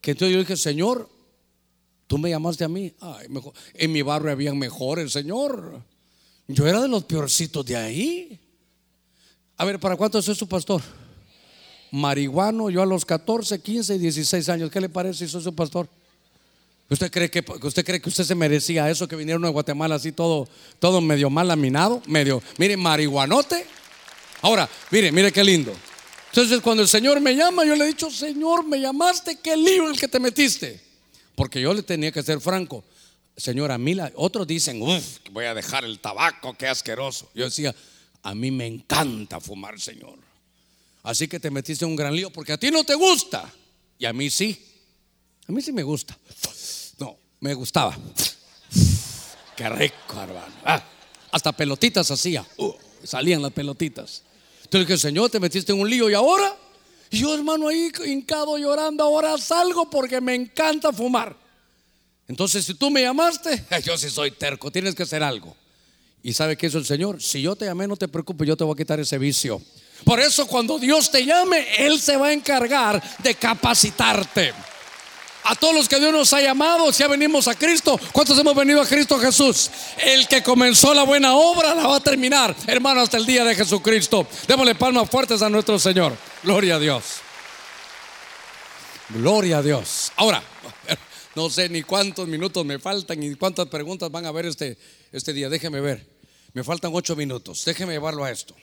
Que entonces yo dije, Señor, tú me llamaste a mí. Ay, mejor. En mi barrio habían mejores, Señor. Yo era de los peorcitos de ahí. A ver, ¿para cuánto es su pastor? Marihuano, yo a los 14, 15 y 16 años. ¿Qué le parece si soy su pastor? ¿Usted cree que usted cree que usted se merecía eso que vinieron a Guatemala así todo todo medio mal laminado, medio, mire, marihuanote? Ahora, mire, mire qué lindo. Entonces cuando el Señor me llama, yo le he dicho, Señor, me llamaste, qué lío el que te metiste. Porque yo le tenía que ser franco. Señor, a mí, otros dicen, uff, voy a dejar el tabaco, qué asqueroso. Yo decía, a mí me encanta fumar, Señor. Así que te metiste en un gran lío porque a ti no te gusta. Y a mí sí. A mí sí me gusta. Me gustaba. Qué rico, hermano. Ah, hasta pelotitas hacía. Uh, salían las pelotitas. Entonces dije, Señor, te metiste en un lío y ahora. Y yo, hermano, ahí hincado llorando, ahora salgo porque me encanta fumar. Entonces, si tú me llamaste, [laughs] yo sí soy terco, tienes que hacer algo. ¿Y sabe qué hizo el Señor? Si yo te llamé, no te preocupes, yo te voy a quitar ese vicio. Por eso cuando Dios te llame, Él se va a encargar de capacitarte. A todos los que Dios nos ha llamado, ya venimos a Cristo, ¿cuántos hemos venido a Cristo Jesús? El que comenzó la buena obra la va a terminar, hermano, hasta el día de Jesucristo. Démosle palmas fuertes a nuestro Señor. Gloria a Dios. Gloria a Dios. Ahora, [laughs] no sé ni cuántos minutos me faltan ni cuántas preguntas van a haber este, este día. Déjeme ver. Me faltan ocho minutos. Déjeme llevarlo a esto.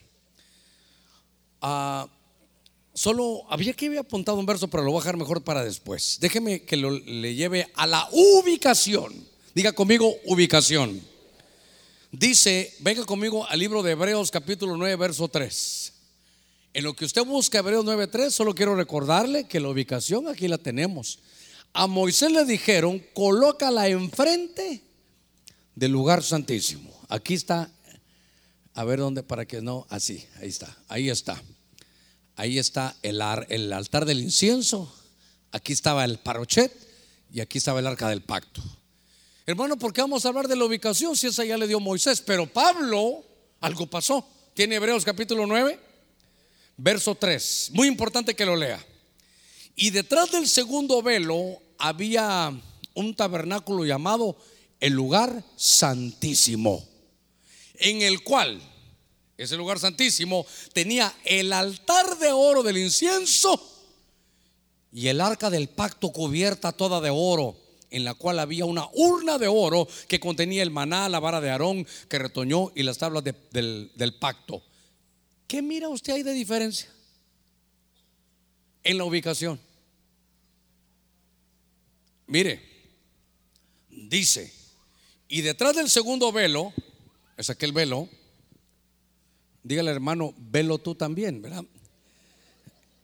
Ah Solo había que había apuntado un verso, pero lo voy a dejar mejor para después. Déjeme que lo, le lleve a la ubicación. Diga conmigo ubicación. Dice, venga conmigo al libro de Hebreos capítulo 9, verso 3. En lo que usted busca Hebreos 3 solo quiero recordarle que la ubicación aquí la tenemos. A Moisés le dijeron, colócala enfrente del lugar santísimo. Aquí está, a ver dónde, para que no, así, ahí está, ahí está. Ahí está el, altar del incienso, aquí estaba el parochet y aquí estaba el arca del pacto. Hermano, ¿por qué vamos a hablar de la ubicación si esa ya le dio Moisés? Pero Pablo, algo pasó. Tiene Hebreos capítulo 9, verso 3. Muy importante que lo lea. Y detrás del segundo velo había un tabernáculo llamado el lugar santísimo, en el cual ese lugar santísimo, tenía el altar de oro del incienso y el arca del pacto cubierta toda de oro, en la cual había una urna de oro que contenía el maná, la vara de Aarón que retoñó y las tablas del, del pacto. ¿Qué mira usted ahí de diferencia? En la ubicación. Mire, dice, y detrás del segundo velo, es aquel velo, Dígale hermano, velo tú también, ¿verdad?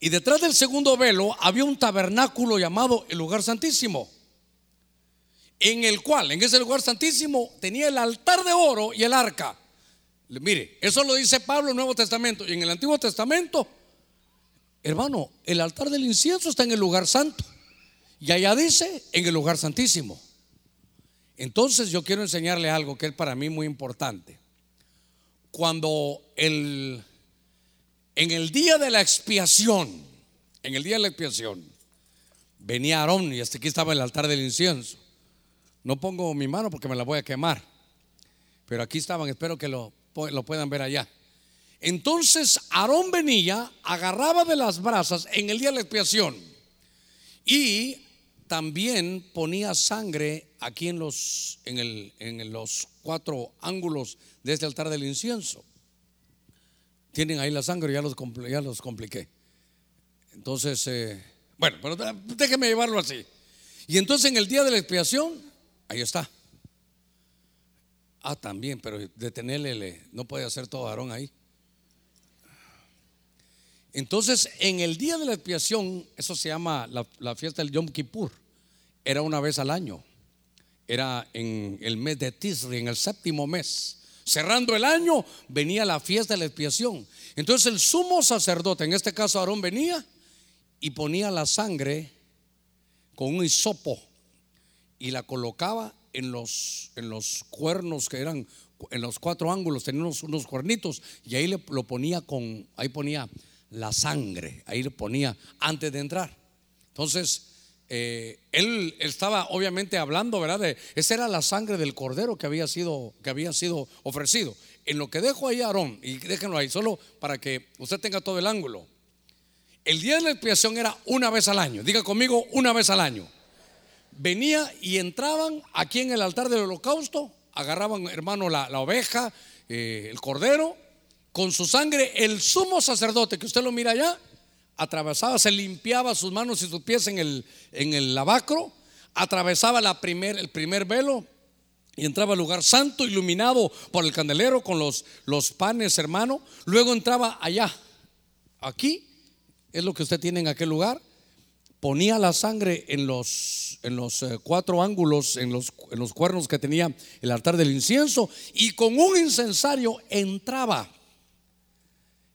Y detrás del segundo velo había un tabernáculo llamado el lugar santísimo, en el cual, en ese lugar santísimo, tenía el altar de oro y el arca. Mire, eso lo dice Pablo en el Nuevo Testamento. Y en el Antiguo Testamento, hermano, el altar del incienso está en el lugar santo. Y allá dice, en el lugar santísimo. Entonces yo quiero enseñarle algo que es para mí muy importante. Cuando el, en el día de la expiación, en el día de la expiación, venía Aarón y hasta aquí estaba el altar del incienso. No pongo mi mano porque me la voy a quemar, pero aquí estaban, espero que lo, lo puedan ver allá. Entonces Aarón venía, agarraba de las brasas en el día de la expiación y también ponía sangre aquí en los, en, el, en los cuatro ángulos de este altar del incienso. Tienen ahí la sangre, ya los, ya los compliqué. Entonces, eh, bueno, pero déjeme llevarlo así. Y entonces en el día de la expiación, ahí está. Ah, también, pero detenerle, no puede hacer todo Aarón ahí. Entonces, en el día de la expiación, eso se llama la, fiesta del Yom Kippur, era una vez al año. Era en el mes de Tisri, en el séptimo mes. Cerrando el año, venía la fiesta de la expiación. Entonces, el sumo sacerdote, en este caso Aarón, venía y ponía la sangre con un hisopo y la colocaba en los, en los cuernos que eran en los cuatro ángulos, tenía unos, cuernitos y ahí le, lo ponía con, ahí ponía la sangre, ahí le ponía antes de entrar. Entonces, eh, él estaba obviamente hablando, ¿verdad? De, esa era la sangre del cordero que había sido, que había sido ofrecido. En lo que dejo ahí Aarón, y déjenlo ahí, solo para que usted tenga todo el ángulo. El día de la expiación era una vez al año, diga conmigo, una vez al año. Venía y entraban aquí en el altar del holocausto, agarraban, hermano, la, oveja, eh, el cordero, con su sangre, el sumo sacerdote, que usted lo mira allá, atravesaba, se limpiaba sus manos y sus pies en el, en el lavacro, atravesaba la primer, el primer velo y entraba al lugar santo, iluminado por el candelero con los, los panes, hermano. Luego entraba allá, aquí, es lo que usted tiene en aquel lugar. Ponía la sangre en los, en los eh, cuatro ángulos, en los, en los cuernos que tenía el altar del incienso, y con un incensario entraba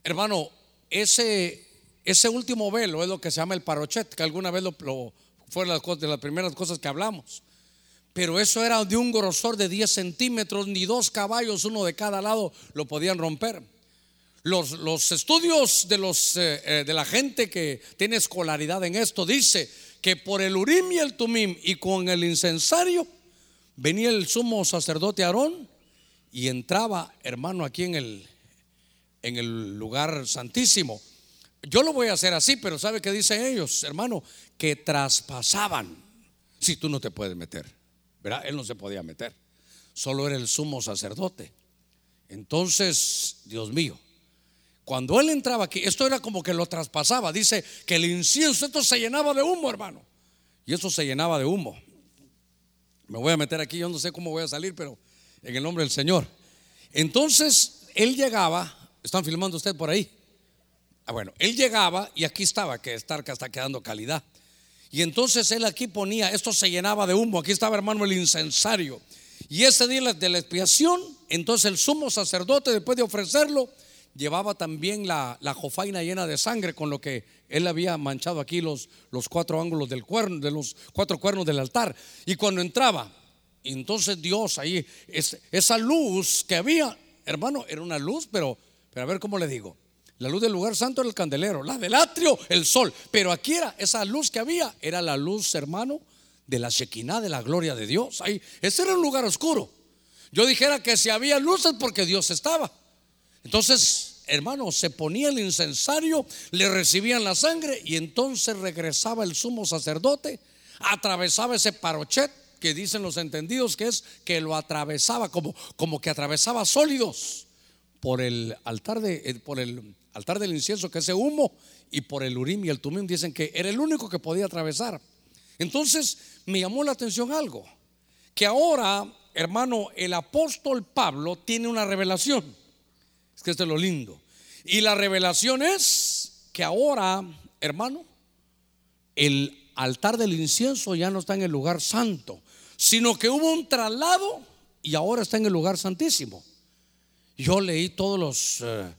Hermano, ese, ese último velo es lo que se llama el parochet, que alguna vez lo, fue de las primeras cosas que hablamos. Pero eso era de un grosor de 10 centímetros, ni dos caballos, uno de cada lado, lo podían romper. Los, los estudios de, los, eh, eh, de la gente que tiene escolaridad en esto dice que por el Urim y el Tumim y con el incensario venía el sumo sacerdote Aarón y entraba, hermano, aquí en el, en el lugar santísimo. Yo lo voy a hacer así, pero ¿sabe qué dicen ellos, hermano? Que traspasaban. Si tú no te puedes meter, ¿verdad? Él no se podía meter. Solo era el sumo sacerdote. Entonces, Dios mío, cuando él entraba aquí, esto era como que lo traspasaba. Dice que el incienso, esto se llenaba de humo, hermano. Y eso se llenaba de humo. Me voy a meter aquí, yo no sé cómo voy a salir, pero en el nombre del Señor. Entonces, él llegaba ¿Están filmando usted por ahí? Ah, bueno, él llegaba y aquí estaba, que estar que está quedando calidad. Y entonces él aquí ponía, esto se llenaba de humo, aquí estaba hermano el incensario. Y ese día de la expiación, entonces el sumo sacerdote, después de ofrecerlo, llevaba también la, la, jofaina llena de sangre con lo que él había manchado aquí los, los cuatro ángulos del cuerno, de los cuatro cuernos del altar. Y cuando entraba, entonces Dios ahí, esa luz que había, hermano, era una luz, pero pero a ver cómo le digo. La luz del lugar santo era el candelero, la del atrio, el sol. Pero aquí era esa luz que había, era la luz, hermano, de la Shekinah, de la gloria de Dios. Ahí, ese era un lugar oscuro. Yo dijera que si había luces porque Dios estaba. Entonces, hermano, se ponía el incensario, le recibían la sangre y entonces regresaba el sumo sacerdote, atravesaba ese parochet que dicen los entendidos que es que lo atravesaba como, como que atravesaba sólidos por el altar de eh, por el altar del incienso que ese humo y por el urim y el tumim dicen que era el único que podía atravesar. Entonces me llamó la atención algo, que ahora, hermano, el apóstol Pablo tiene una revelación. Es que esto es lo lindo. Y la revelación es que ahora, hermano, el altar del incienso ya no está en el lugar santo, sino que hubo un traslado y ahora está en el lugar santísimo. Yo leí todos los, eh,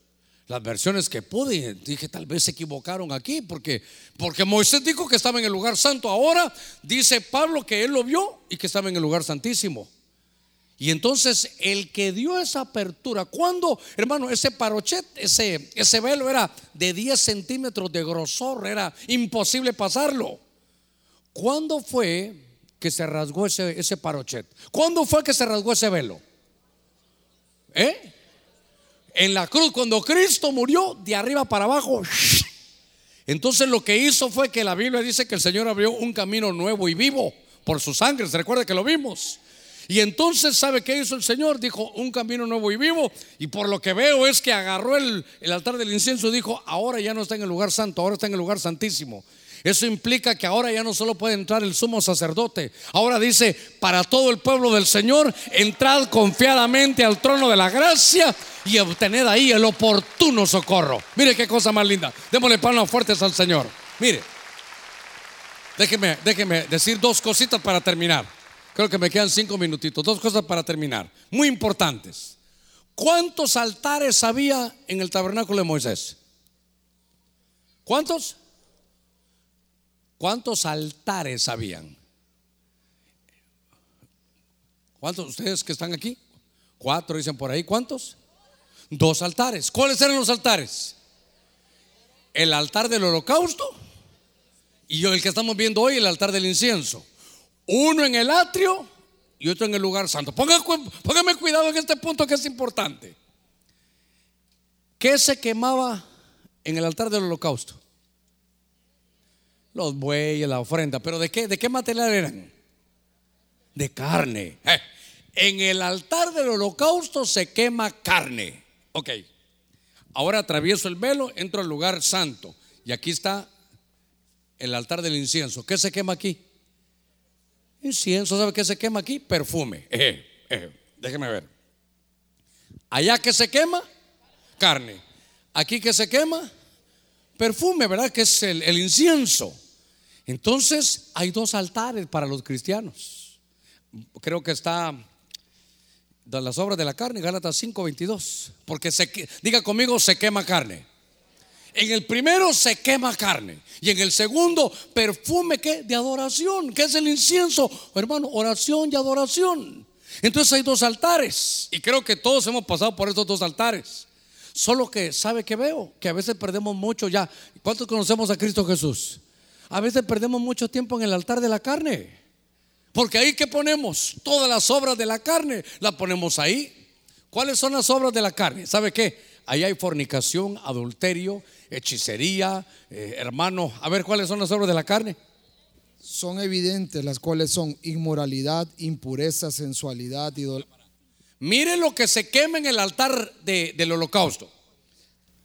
las versiones que pude. Dije, tal vez se equivocaron aquí, porque, porque Moisés dijo que estaba en el lugar santo. Ahora dice Pablo que él lo vio y que estaba en el lugar santísimo. Y entonces el que dio esa apertura, cuando, hermano, ese parochet, ese, ese velo era de 10 centímetros de grosor, era imposible pasarlo. ¿Cuándo fue que se rasgó ese, ese parochet? ¿Cuándo fue que se rasgó ese velo? ¿Eh? En la cruz, cuando Cristo murió, de arriba para abajo. Entonces lo que hizo fue que la Biblia dice que el Señor abrió un camino nuevo y vivo por su sangre. ¿Se recuerda que lo vimos? Y entonces, ¿sabe qué hizo el Señor? Dijo, un camino nuevo y vivo. Y por lo que veo es que agarró el, el altar del incienso y dijo, ahora ya no está en el lugar santo, ahora está en el lugar santísimo. Eso implica que ahora ya no solo puede entrar el sumo sacerdote. Ahora dice, para todo el pueblo del Señor, entrad confiadamente al trono de la gracia y obtened ahí el oportuno socorro. Mire qué cosa más linda. Démosle palmas fuertes al Señor. Mire, déjeme, déjeme decir dos cositas para terminar. Creo que me quedan cinco minutitos. Dos cosas para terminar. Muy importantes. ¿Cuántos altares había en el tabernáculo de Moisés? ¿Cuántos? ¿Cuántos altares habían? ¿Cuántos ustedes que están aquí? Cuatro dicen por ahí. ¿Cuántos? Dos altares. ¿Cuáles eran los altares? El altar del holocausto y el que estamos viendo hoy, el altar del incienso. Uno en el atrio y otro en el lugar santo. Póngame, cuidado en este punto que es importante. ¿Qué se quemaba en el altar del holocausto? Los bueyes, la ofrenda. ¿Pero de qué, de qué material eran? De carne. Eh, en el altar del holocausto se quema carne. Ok. Ahora atravieso el velo, entro al lugar santo. Y aquí está el altar del incienso. ¿Qué se quema aquí? Incienso. ¿Sabe qué se quema aquí? Perfume. Eh, eh, déjeme ver. Allá que se quema, carne. Aquí que se quema, perfume, ¿verdad? Que es el, incienso. Entonces hay dos altares para los cristianos. Creo que está las obras de la carne, Gálatas 5:22. Porque diga conmigo, se quema carne. En el primero se quema carne y en el segundo perfume que de adoración, que es el incienso, hermano, oración y adoración. Entonces hay dos altares y creo que todos hemos pasado por estos dos altares. Solo que, ¿sabe que veo? Que a veces perdemos mucho ya. ¿Cuántos conocemos a Cristo Jesús? A veces perdemos mucho tiempo en el altar de la carne. Porque ahí que ponemos todas las obras de la carne, las ponemos ahí. ¿Cuáles son las obras de la carne? ¿Sabe qué? Ahí hay fornicación, adulterio, hechicería, eh, hermano. A ver, ¿cuáles son las obras de la carne? Son evidentes las cuales son inmoralidad, impureza, sensualidad, idolatría Mire lo que se quema en el altar del holocausto.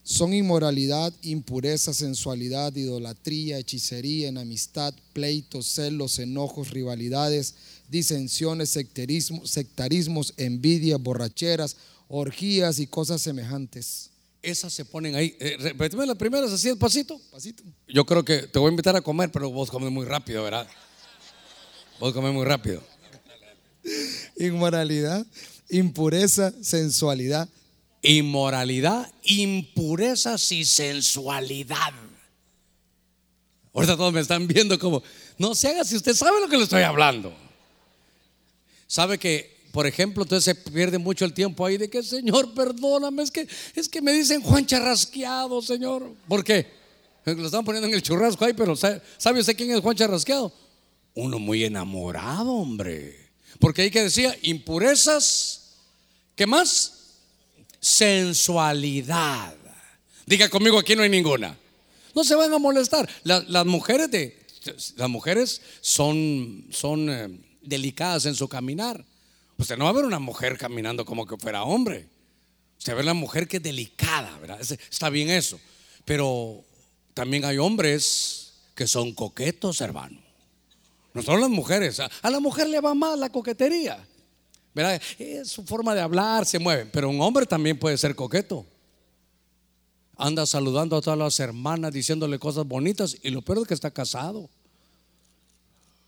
Son inmoralidad, impureza, sensualidad, idolatría, hechicería, enemistad, pleitos, celos, enojos, rivalidades, disensiones, sectarismo, sectarismos, envidias, borracheras, orgías y cosas semejantes. Esas se ponen ahí. Eh, repetime las primeras así despacito. Pasito. Yo creo que te voy a invitar a comer, pero vos comes muy rápido, ¿verdad? Vos comes muy rápido. Inmoralidad, impureza, sensualidad. Inmoralidad, impurezas y sensualidad. Ahorita todos me están viendo como, no se haga si usted sabe lo que le estoy hablando. Sabe que, por ejemplo, entonces se pierde mucho el tiempo ahí de que, Señor, perdóname, es que, es que me dicen Juan Charrasqueado, Señor. ¿Por qué? Lo están poniendo en el churrasco ahí, pero ¿sabe usted quién es Juan Charrasqueado? Uno muy enamorado, hombre. Porque ahí que decía, impurezas, ¿qué más? Sensualidad. Diga conmigo, aquí no hay ninguna. No se van a molestar. las mujeres de, las mujeres son, son eh, delicadas en su caminar. Usted no va a ver una mujer caminando como que fuera hombre. Usted ve una mujer que es delicada, ¿verdad? Está bien eso. Pero también hay hombres que son coquetos, hermano. No son las mujeres. A la mujer le va más la coquetería. ¿Verdad? Es su forma de hablar, se mueve. Pero un hombre también puede ser coqueto. Anda saludando a todas las hermanas, diciéndole cosas bonitas. Y lo peor es que está casado.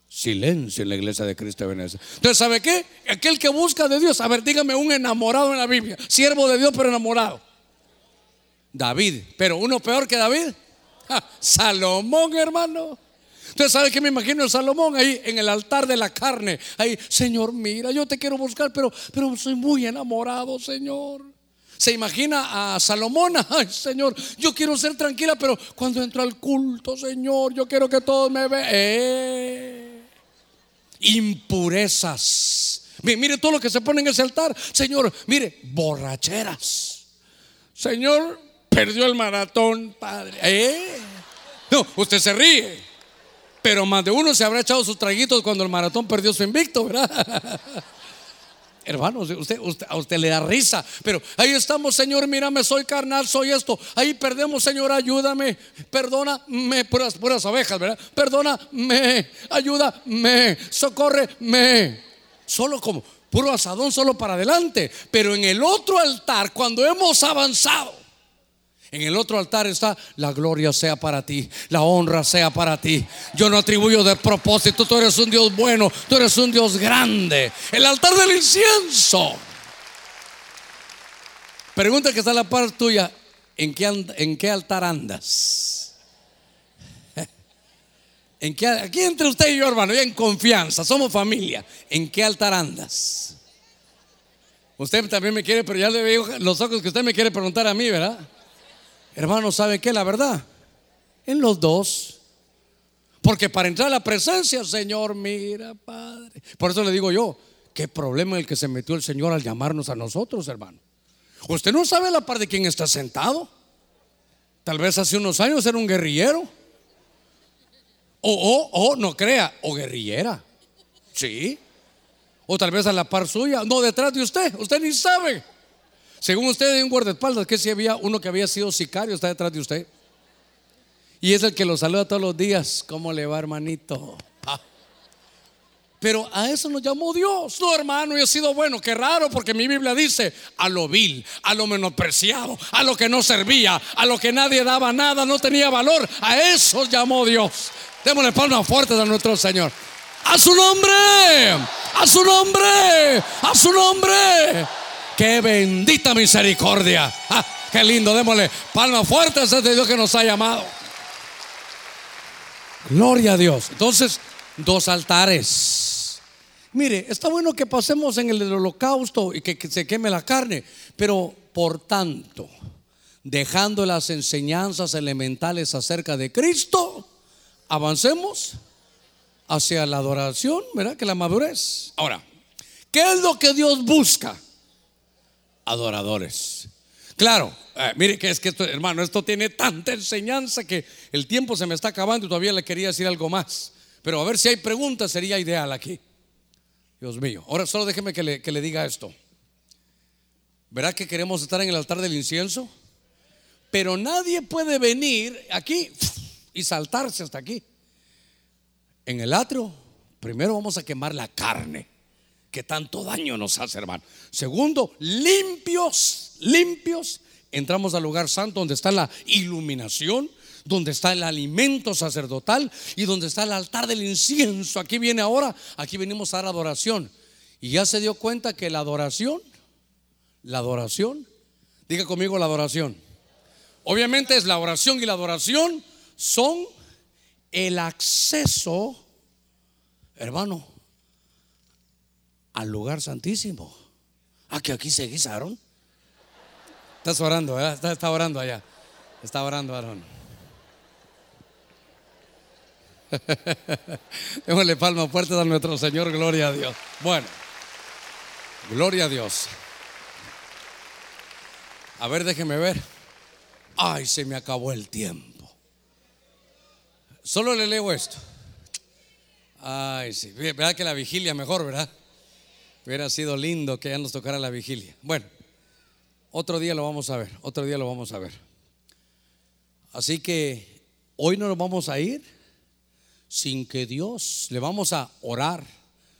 Silencio en la iglesia de Cristo de Venecia. Entonces, ¿sabe qué? Aquel que busca de Dios. A ver, dígame un enamorado en la Biblia. Siervo de Dios, pero enamorado. David. Pero uno peor que David. Salomón, hermano. Usted sabe que me imagino Salomón ahí en el altar de la carne. Ahí, Señor, mira, yo te quiero buscar, pero, pero soy muy enamorado, Señor. Se imagina a Salomón, [laughs] ay Señor, yo quiero ser tranquila, pero cuando entro al culto, Señor, yo quiero que todos me vean. Eh, impurezas. Mire todo lo que se pone en ese altar. Señor, mire, borracheras. Señor, perdió el maratón, Padre. Eh. No, usted se ríe. Pero más de uno se habrá echado sus traguitos cuando el maratón perdió su invicto, ¿verdad? [laughs] Hermano, usted, a usted le da risa, pero ahí estamos, Señor, mírame, soy carnal, soy esto. Ahí perdemos, Señor, ayúdame, perdóname, puras, puras ovejas, ¿verdad? Perdóname, ayúdame, socórreme. Solo como puro asadón, solo para adelante. Pero en el otro altar, cuando hemos avanzado, en el otro altar está la gloria sea para ti, la honra sea para ti. Yo no atribuyo de propósito, tú eres un Dios bueno, tú eres un Dios grande. El altar del incienso. Pregunta que está en la par tuya, ¿en qué, en qué altar andas? [laughs] ¿En qué, aquí entre usted y yo, hermano, en confianza, somos familia. ¿En qué altar andas? Usted también me quiere, pero ya le veo los ojos que usted me quiere preguntar a mí, ¿verdad? Hermano, ¿sabe qué? La verdad, en los dos. Porque para entrar a la presencia, Señor, mira, Padre. Por eso le digo yo, qué problema el que se metió el Señor al llamarnos a nosotros, hermano. Usted no sabe la par de quién está sentado. Tal vez hace unos años era un guerrillero. O, o, o, no crea, o guerrillera. Sí. O tal vez a la par suya, no detrás de usted. Usted ni sabe. Según usted, hay un guardaespaldas que si había uno que había sido sicario, está detrás de usted. Y es el que lo saluda todos los días. ¿Cómo le va, hermanito? Ah. Pero a eso nos llamó Dios. No, hermano, y he sido bueno. Qué raro, porque mi Biblia dice a lo vil, a lo menospreciado, a lo que no servía, a lo que nadie daba nada, no tenía valor. A eso llamó Dios. Démosle palmas fuertes a nuestro Señor. A su nombre, a su nombre, a su nombre. Qué bendita misericordia. Ah, qué lindo, démosle palmas fuertes a este Dios que nos ha llamado. Gloria a Dios. Entonces, dos altares. Mire, está bueno que pasemos en el holocausto y que, que se queme la carne, pero por tanto, dejando las enseñanzas elementales acerca de Cristo, avancemos hacia la adoración, ¿verdad? Que la madurez. Ahora, ¿qué es lo que Dios busca? Adoradores. Claro, eh, mire que es que esto, hermano, esto tiene tanta enseñanza que el tiempo se me está acabando y todavía le quería decir algo más. Pero a ver si hay preguntas, sería ideal aquí. Dios mío. Ahora solo déjeme que le, que le diga esto. ¿Verá que queremos estar en el altar del incienso? Pero nadie puede venir aquí y saltarse hasta aquí. En el atrio, primero vamos a quemar la carne que tanto daño nos hace, hermano. Segundo, limpios, limpios. Entramos al lugar santo donde está la iluminación, donde está el alimento sacerdotal y donde está el altar del incienso. Aquí viene ahora, aquí venimos a dar adoración. Y ya se dio cuenta que la adoración, la adoración, diga conmigo la adoración. Obviamente es la oración y la adoración son el acceso, hermano, al lugar santísimo. Ah, que aquí se guisaron. Estás orando, ¿verdad? Está, orando allá. Está orando, Aarón. [laughs] Démosle palma fuerte a nuestro Señor, gloria a Dios. Bueno, gloria a Dios. A ver, déjeme ver. Ay, se me acabó el tiempo. Solo le leo esto. Ay, sí. ¿Verdad que la vigilia mejor, verdad? Hubiera sido lindo que ya nos tocara la vigilia. Bueno, otro día lo vamos a ver, otro día lo vamos a ver. Así que hoy no nos vamos a ir sin que Dios le vamos a orar,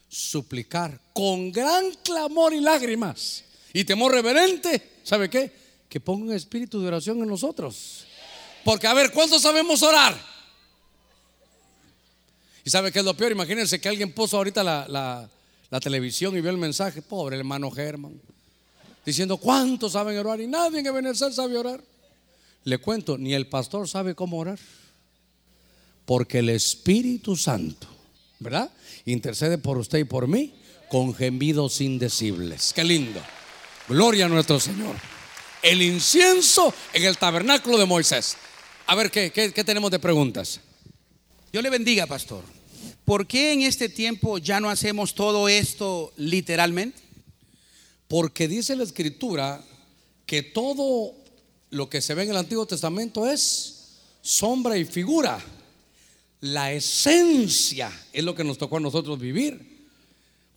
suplicar con gran clamor y lágrimas y temor reverente. ¿Sabe qué? Que ponga un espíritu de oración en nosotros. Porque a ver, ¿cuántos sabemos orar? ¿Y sabe qué es lo peor? Imagínense que alguien puso ahorita la, la televisión y vio el mensaje, pobre hermano Germán, diciendo cuántos saben orar y nadie en Ebenezer sabe orar. Le cuento, ni el pastor sabe cómo orar. Porque el Espíritu Santo, ¿verdad? Intercede por usted y por mí con gemidos indecibles. Qué lindo. Gloria a nuestro Señor. El incienso en el tabernáculo de Moisés. A ver, ¿qué, qué, qué tenemos de preguntas? Dios le bendiga, pastor. ¿Por qué en este tiempo ya no hacemos todo esto literalmente? Porque dice la escritura que todo lo que se ve en el Antiguo Testamento es sombra y figura. La esencia es lo que nos tocó a nosotros vivir.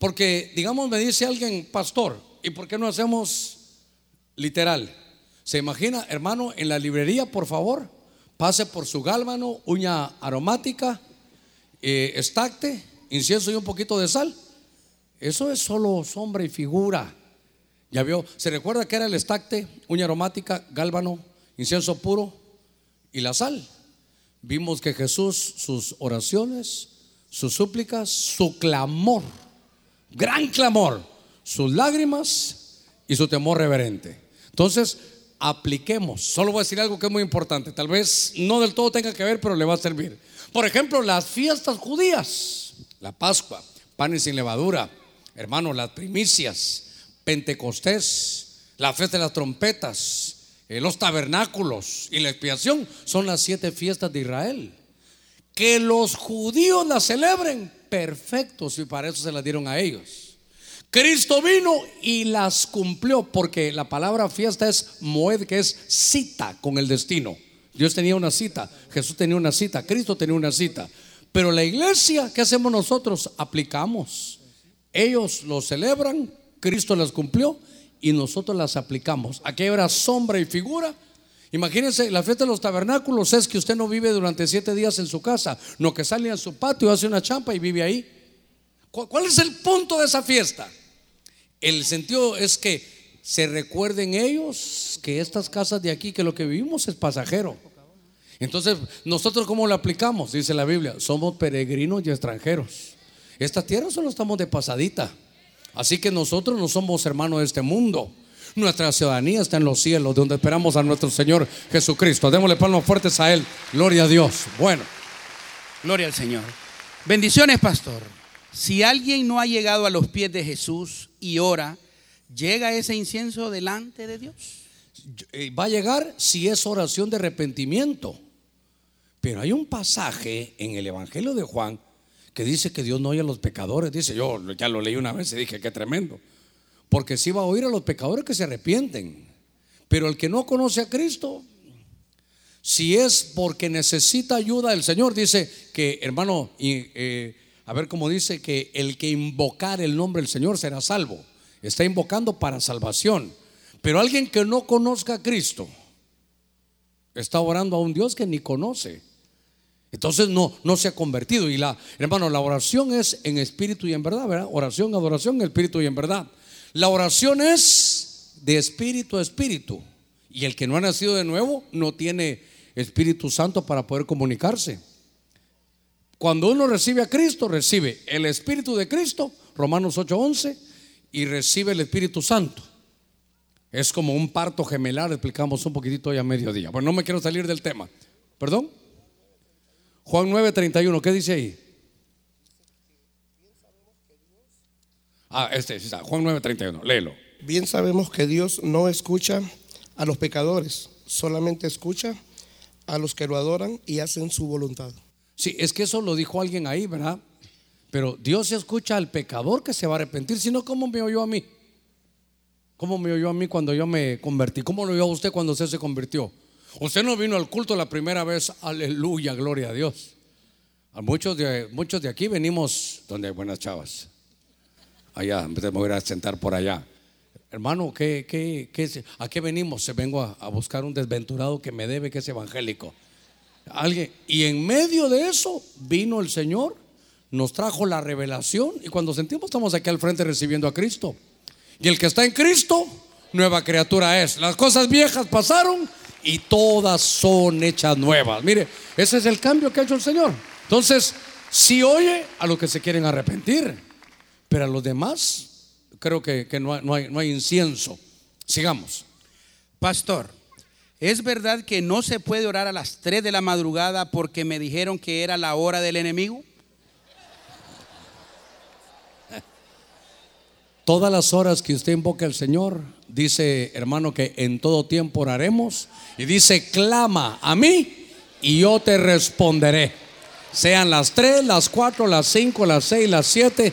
Porque, digamos, me dice alguien, pastor, ¿y por qué no hacemos literal? ¿Se imagina, hermano, en la librería, por favor? Pase por su gálvano, uña aromática, eh, estacte, incienso y un poquito de sal. Eso es solo sombra y figura. Ya vio, ¿se recuerda que era el estacte, uña aromática, gálvano, incienso puro y la sal? Vimos que Jesús, sus oraciones, sus súplicas, su clamor, gran clamor, sus lágrimas y su temor reverente. Entonces, apliquemos. Solo voy a decir algo que es muy importante. Tal vez no del todo tenga que ver, pero le va a servir. Por ejemplo, las fiestas judías, la Pascua, panes sin levadura, hermano, las primicias, Pentecostés, la fiesta de las trompetas, eh, los tabernáculos y la expiación son las siete fiestas de Israel. Que los judíos las celebren, perfectos, y para eso se las dieron a ellos. Cristo vino y las cumplió, porque la palabra fiesta es moed, que es cita con el destino. Dios tenía una cita, Jesús tenía una cita, Cristo tenía una cita. Pero la iglesia, ¿qué hacemos nosotros? Aplicamos. Ellos lo celebran, Cristo las cumplió y nosotros las aplicamos. Aquí hay sombra y figura. Imagínense, la fiesta de los tabernáculos es que usted no vive durante siete días en su casa, no que sale a su patio, hace una champa y vive ahí. ¿Cuál es el punto de esa fiesta? El sentido es que se recuerden ellos que estas casas de aquí, que lo que vivimos es pasajero. Entonces, nosotros cómo lo aplicamos, dice la Biblia, somos peregrinos y extranjeros. Esta tierra solo estamos de pasadita. Así que nosotros no somos hermanos de este mundo. Nuestra ciudadanía está en los cielos, donde esperamos a nuestro Señor Jesucristo. Démosle palmas fuertes a Él. Gloria a Dios. Bueno. Gloria al Señor. Bendiciones, pastor. Si alguien no ha llegado a los pies de Jesús y ora, ¿llega ese incienso delante de Dios? Eh, va a llegar si es oración de arrepentimiento. Pero hay un pasaje en el Evangelio de Juan que dice que Dios no oye a los pecadores. Dice, yo ya lo leí una vez y dije, qué tremendo. Porque si va a oír a los pecadores que se arrepienten. Pero el que no conoce a Cristo, si es porque necesita ayuda del Señor, dice que, hermano, y, eh, a ver cómo dice que el que invocar el nombre del Señor será salvo. Está invocando para salvación. Pero alguien que no conozca a Cristo está orando a un Dios que ni conoce. Entonces no, no se ha convertido. Y la, hermano, la oración es en espíritu y en verdad, ¿verdad? Oración, adoración, en espíritu y en verdad. La oración es de espíritu a espíritu. Y el que no ha nacido de nuevo no tiene Espíritu Santo para poder comunicarse. Cuando uno recibe a Cristo, recibe el Espíritu de Cristo, Romanos 8:11, y recibe el Espíritu Santo. Es como un parto gemelar, explicamos un poquitito hoy a mediodía. Bueno, no me quiero salir del tema. ¿Perdón? Juan 9:31, ¿qué dice ahí? Ah, este, está, Juan 9:31, léelo. Bien sabemos que Dios no escucha a los pecadores, solamente escucha a los que lo adoran y hacen su voluntad. Sí, es que eso lo dijo alguien ahí, ¿verdad? Pero Dios escucha al pecador que se va a arrepentir, sino ¿cómo me oyó a mí? ¿Cómo me oyó a mí cuando yo me convertí? ¿Cómo lo oyó a usted cuando usted se convirtió? Usted no vino al culto la primera vez, aleluya, gloria a Dios. A muchos de, muchos de aquí venimos donde hay buenas chavas. Allá, me voy a sentar por allá. Hermano, ¿qué, qué, ¿a qué venimos? Se vengo a, a, buscar un desventurado que me debe, que es evangélico. Alguien, y en medio de eso vino el Señor, nos trajo la revelación y cuando sentimos estamos aquí al frente recibiendo a Cristo. Y el que está en Cristo, nueva criatura es. Las cosas viejas pasaron y todas son hechas nuevas. Mire, ese es el cambio que ha hecho el Señor. Entonces, si oye a los que se quieren arrepentir, pero a los demás creo que, que no, hay, no, hay, no hay incienso. Sigamos. Pastor, ¿Es verdad que no se puede orar a las 3 de la madrugada porque me dijeron que era la hora del enemigo? Todas las horas que usted invoque al Señor, dice hermano que en todo tiempo oraremos y dice, clama a mí y yo te responderé. Sean las 3, las 4, las 5, las 6, las 7,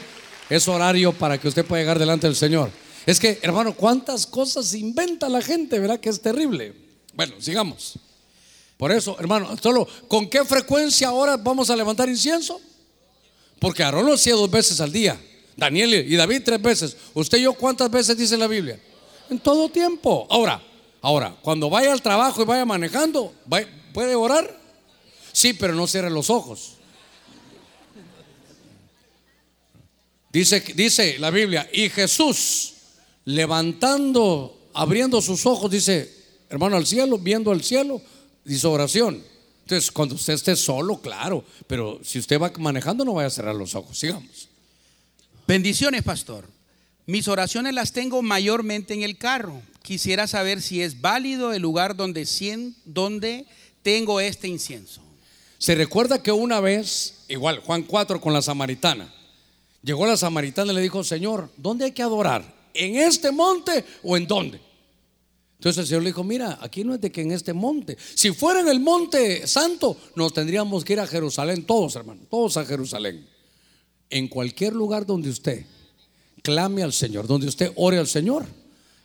es horario para que usted pueda llegar delante del Señor. Es que, hermano, cuántas cosas inventa la gente, ¿verdad? Que es terrible. Bueno, sigamos. Por eso, hermano, solo, ¿con qué frecuencia ahora vamos a levantar incienso? Porque Aarón lo hacía dos veces al día. Daniel y David tres veces. ¿Usted y yo cuántas veces dice la Biblia? En todo tiempo. Ahora, ahora, cuando vaya al trabajo y vaya manejando, ¿puede orar? Sí, pero no cierre los ojos. Dice, dice la Biblia, y Jesús levantando, abriendo sus ojos, dice, hermano, al cielo, viendo al cielo, dice oración. Entonces, cuando usted esté solo, claro, pero si usted va manejando, no vaya a cerrar los ojos. Sigamos. Bendiciones, pastor. Mis oraciones las tengo mayormente en el carro. Quisiera saber si es válido el lugar donde, donde tengo este incienso. Se recuerda que una vez, igual, Juan 4 con la samaritana, llegó la samaritana y le dijo, Señor, ¿dónde hay que adorar? ¿En este monte o en dónde? Entonces el Señor le dijo, mira, aquí no es de que en este monte. Si fuera en el monte santo, nos tendríamos que ir a Jerusalén, todos hermanos, todos a Jerusalén en cualquier lugar donde usted clame al Señor, donde usted ore al Señor,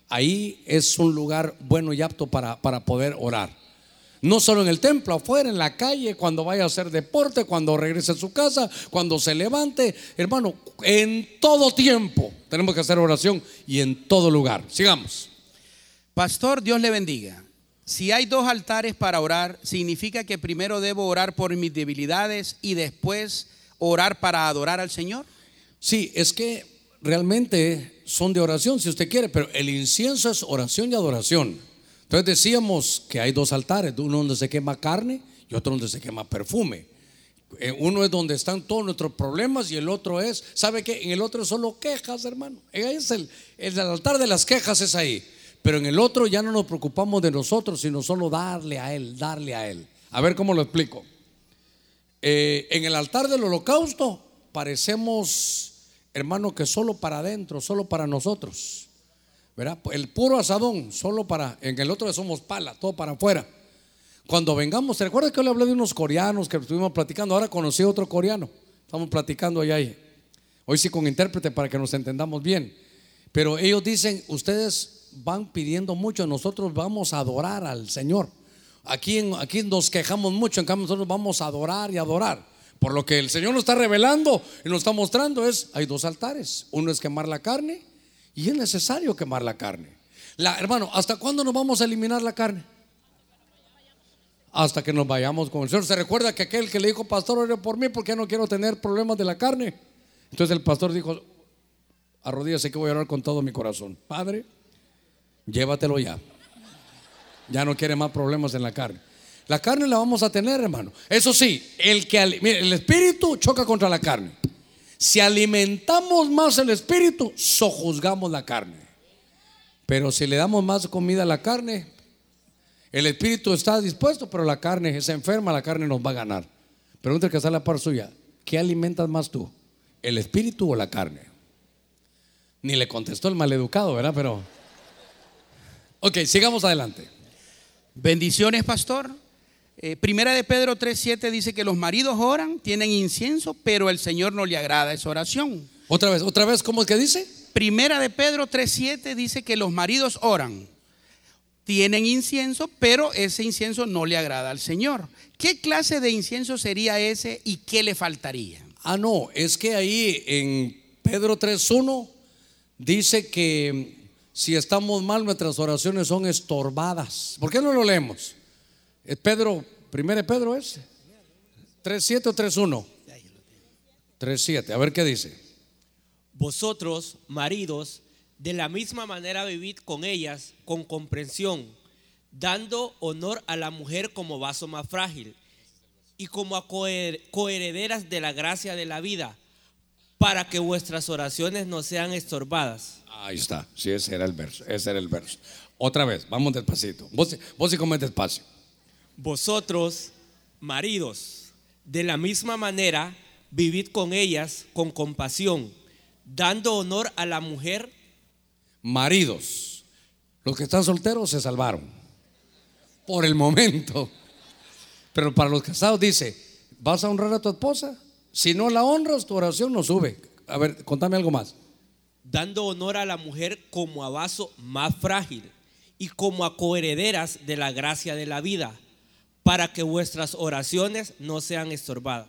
ahí es un lugar bueno y apto para, para poder orar. No solo en el templo, afuera, en la calle, cuando vaya a hacer deporte, cuando regrese a su casa, cuando se levante. Hermano, en todo tiempo tenemos que hacer oración y en todo lugar. Sigamos. Pastor, Dios le bendiga. Si hay dos altares para orar, significa que primero debo orar por mis debilidades y después orar para adorar al Señor? Sí, es que realmente son de oración, si usted quiere, pero el incienso es oración y adoración. Entonces decíamos que hay dos altares, uno donde se quema carne y otro donde se quema perfume. Eh, uno es donde están todos nuestros problemas y el otro es, ¿sabe qué? En el otro es solo quejas, hermano. Es el, el altar de las quejas es ahí. Pero en el otro ya no nos preocupamos de nosotros, sino solo darle a Él, darle a Él. A ver cómo lo explico. Eh, en el altar del holocausto parecemos, hermano, que solo para adentro, solo para nosotros. ¿Verdad? El puro asadón, solo para, en el otro somos pala, todo para afuera. Cuando vengamos, ¿se recuerda que yo le hablé de unos coreanos que estuvimos platicando? Ahora conocí a otro coreano. Estamos platicando allá ahí. Hoy sí con intérprete para que nos entendamos bien. Pero ellos dicen, ustedes van pidiendo mucho, nosotros vamos a adorar al Señor. Aquí, aquí nos quejamos mucho, en cambio nosotros vamos a adorar y adorar. Por lo que el Señor nos está revelando y nos está mostrando es, hay dos altares. Uno es quemar la carne y es necesario quemar la carne. La, hermano, ¿hasta cuándo nos vamos a eliminar la carne? Hasta que nos vayamos con el Señor. ¿Se recuerda que aquel que le dijo, pastor, ore por mí porque no quiero tener problemas de la carne? Entonces el pastor dijo, arrodíllase que voy a orar con todo mi corazón. Padre, llévatelo ya. Ya no quiere más problemas en la carne. La carne la vamos a tener, hermano. Eso sí, el que el espíritu choca contra la carne. Si alimentamos más el espíritu, sojuzgamos la carne. Pero si le damos más comida a la carne, el espíritu está dispuesto, pero la carne es enferma, la carne nos va a ganar. Pregúntale que está la par suya. ¿Qué alimentas más tú? ¿El espíritu o la carne? Ni le contestó el maleducado, ¿verdad? Pero. Ok, sigamos adelante. Bendiciones, pastor. Eh, primera de Pedro 3.7 dice que los maridos oran, tienen incienso, pero el Señor no le agrada esa oración. Otra vez, otra vez, ¿cómo es que dice? Primera de Pedro 3.7 dice que los maridos oran, tienen incienso, pero ese incienso no le agrada al Señor. ¿Qué clase de incienso sería ese y qué le faltaría? Ah, no, es que ahí en Pedro 3.1 dice que si estamos mal, nuestras oraciones son estorbadas. ¿Por qué no lo leemos? Pedro, primero Pedro es 3.7 o 3.1. 3.7, a ver qué dice. Vosotros, maridos, de la misma manera vivid con ellas, con comprensión, dando honor a la mujer como vaso más frágil y como a coherederas de la gracia de la vida, para que vuestras oraciones no sean estorbadas. Ahí está, sí, ese era el verso, ese era el verso. Otra vez, vamos despacito. Vos, vos sí comes despacio. Vosotros, maridos, de la misma manera, vivid con ellas con compasión, dando honor a la mujer. Maridos, los que están solteros se salvaron. Por el momento. Pero para los casados dice, ¿vas a honrar a tu esposa? Si no la honras, tu oración no sube. A ver, contame algo más. dando honor a la mujer como a vaso más frágil y como a coherederas de la gracia de la vida, para que vuestras oraciones no sean estorbadas.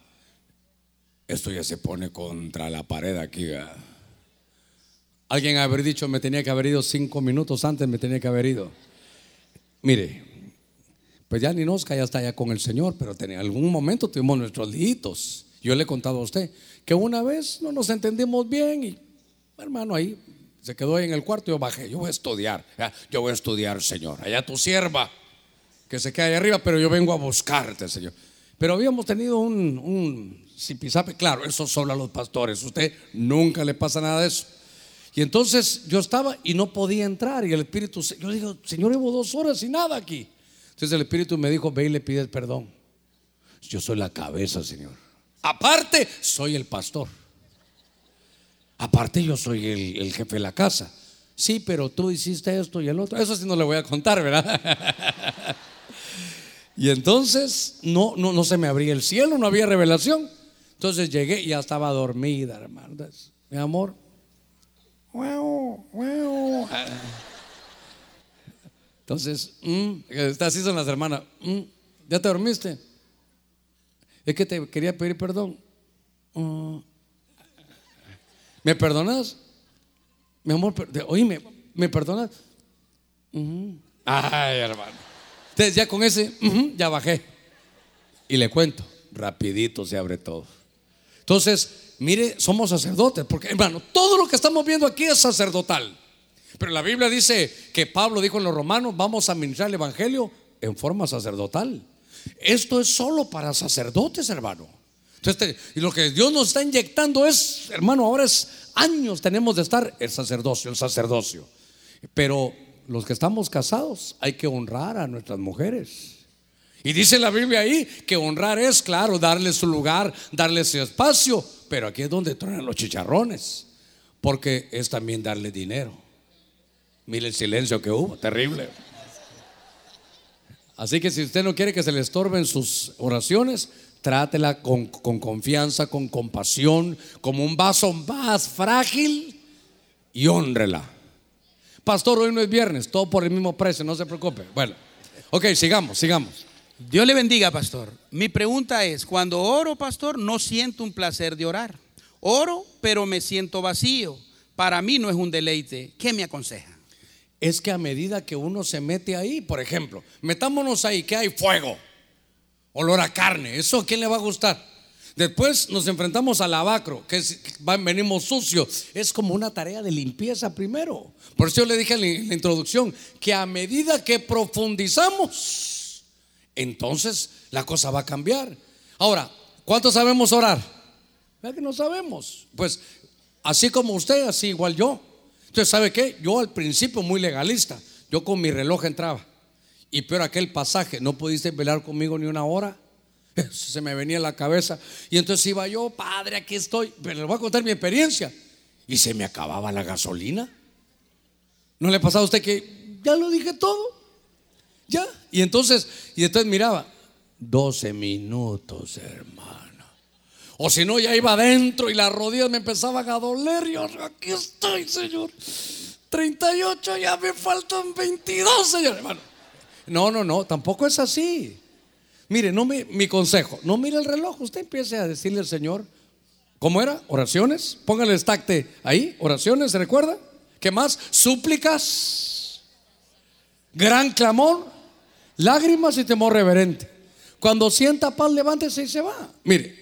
Esto ya se pone contra la pared aquí. Alguien haber dicho, me tenía que haber ido cinco minutos antes, me tenía que haber ido. Mire, pues ya Ninosca ya está allá con el Señor, pero en algún momento tuvimos nuestros lijitos. Yo le he contado a usted que una vez no nos entendimos bien y, hermano, ahí se quedó ahí en el cuarto. Yo bajé, yo voy a estudiar, yo voy a estudiar, Señor. Allá tu sierva, que se queda ahí arriba, pero yo vengo a buscarte, Señor. Pero habíamos tenido un, un zipizape, claro, eso solo a los pastores. Usted nunca le pasa nada de eso. Y entonces yo estaba y no podía entrar. Y el Espíritu, yo digo, Señor, llevo dos horas y nada aquí. Entonces el Espíritu me dijo, ve y le pides perdón. Yo soy la cabeza, Señor. Aparte, soy el pastor. Aparte, yo soy el jefe de la casa. Sí, pero tú hiciste esto y el otro. Eso sí no le voy a contar, ¿verdad? [laughs] y entonces no, no, no se me abría el cielo, no había revelación. Entonces llegué y ya estaba dormida, hermano. Entonces, mi amor, Guau, guau. Entonces, mm, así son las hermanas. mm, ¿Ya te dormiste? Es que te quería pedir perdón. Mm. ¿Me perdonas? Mi amor, oye, ¿me, me perdonas? Ay, hermano. Entonces ya con ese, ya bajé. Y le cuento, rapidito se abre todo. Entonces, mire, somos sacerdotes, porque hermano, todo lo que estamos viendo aquí es sacerdotal. Pero la Biblia dice que Pablo dijo en los romanos, vamos a ministrar el Evangelio en forma sacerdotal. Esto es solo para sacerdotes, hermano. Entonces, y lo que Dios nos está inyectando es, hermano, ahora es años tenemos de estar el sacerdocio, el sacerdocio. Pero los que estamos casados hay que honrar a nuestras mujeres. Y dice la Biblia ahí que honrar es, claro, darle su lugar, darle su espacio, pero aquí es donde truenan los chicharrones, porque es también darle dinero. Mire el silencio que hubo, terrible. Así que si usted no quiere que se le estorben sus oraciones, trátela con, con confianza, con compasión, como un vaso más frágil y honrela. Pastor, hoy no es viernes, todo por el mismo precio, no se preocupe. Bueno, ok, sigamos, sigamos. Dios le bendiga, pastor. Mi pregunta es, cuando oro, pastor, no siento un placer de orar. Oro, pero me siento vacío. Para mí no es un deleite. ¿Qué me aconseja? Es que a medida que uno se mete ahí, por ejemplo, metámonos ahí, que hay fuego, olor a carne, ¿eso a quién le va a gustar? Después nos enfrentamos al lavacro, que es- venimos sucios. Es como una tarea de limpieza primero. Por eso yo le dije en la- en la introducción que a medida que profundizamos, entonces la cosa va a cambiar. Ahora, ¿cuántos sabemos orar? ¿Verdad que no sabemos? Pues así como usted, así igual yo. Entonces, ¿sabe qué? Yo al principio muy legalista. Yo con mi reloj entraba. Y peor aquel pasaje, no pudiste velar conmigo ni una hora. [laughs] Se me venía a la cabeza. Y entonces iba yo, padre, aquí estoy. Pero le voy a contar mi experiencia. Y se me acababa la gasolina. ¿No le ha pasado a usted que ya lo dije todo? Ya. Y entonces, y entonces miraba, 12 minutos, hermano. O si no, ya iba adentro y las rodillas me empezaban a doler. Yo, aquí estoy, Señor. 38, ya me faltan 22, Señor, hermano. No, no, no, tampoco es así. Mire, no me, mi consejo, no mire el reloj. Usted empiece a decirle al Señor, ¿cómo era? Oraciones. Póngale el tacte ahí, oraciones, ¿se recuerda? ¿Qué más? Súplicas, gran clamor, lágrimas y temor reverente. Cuando sienta paz, levántese y se va. Mire,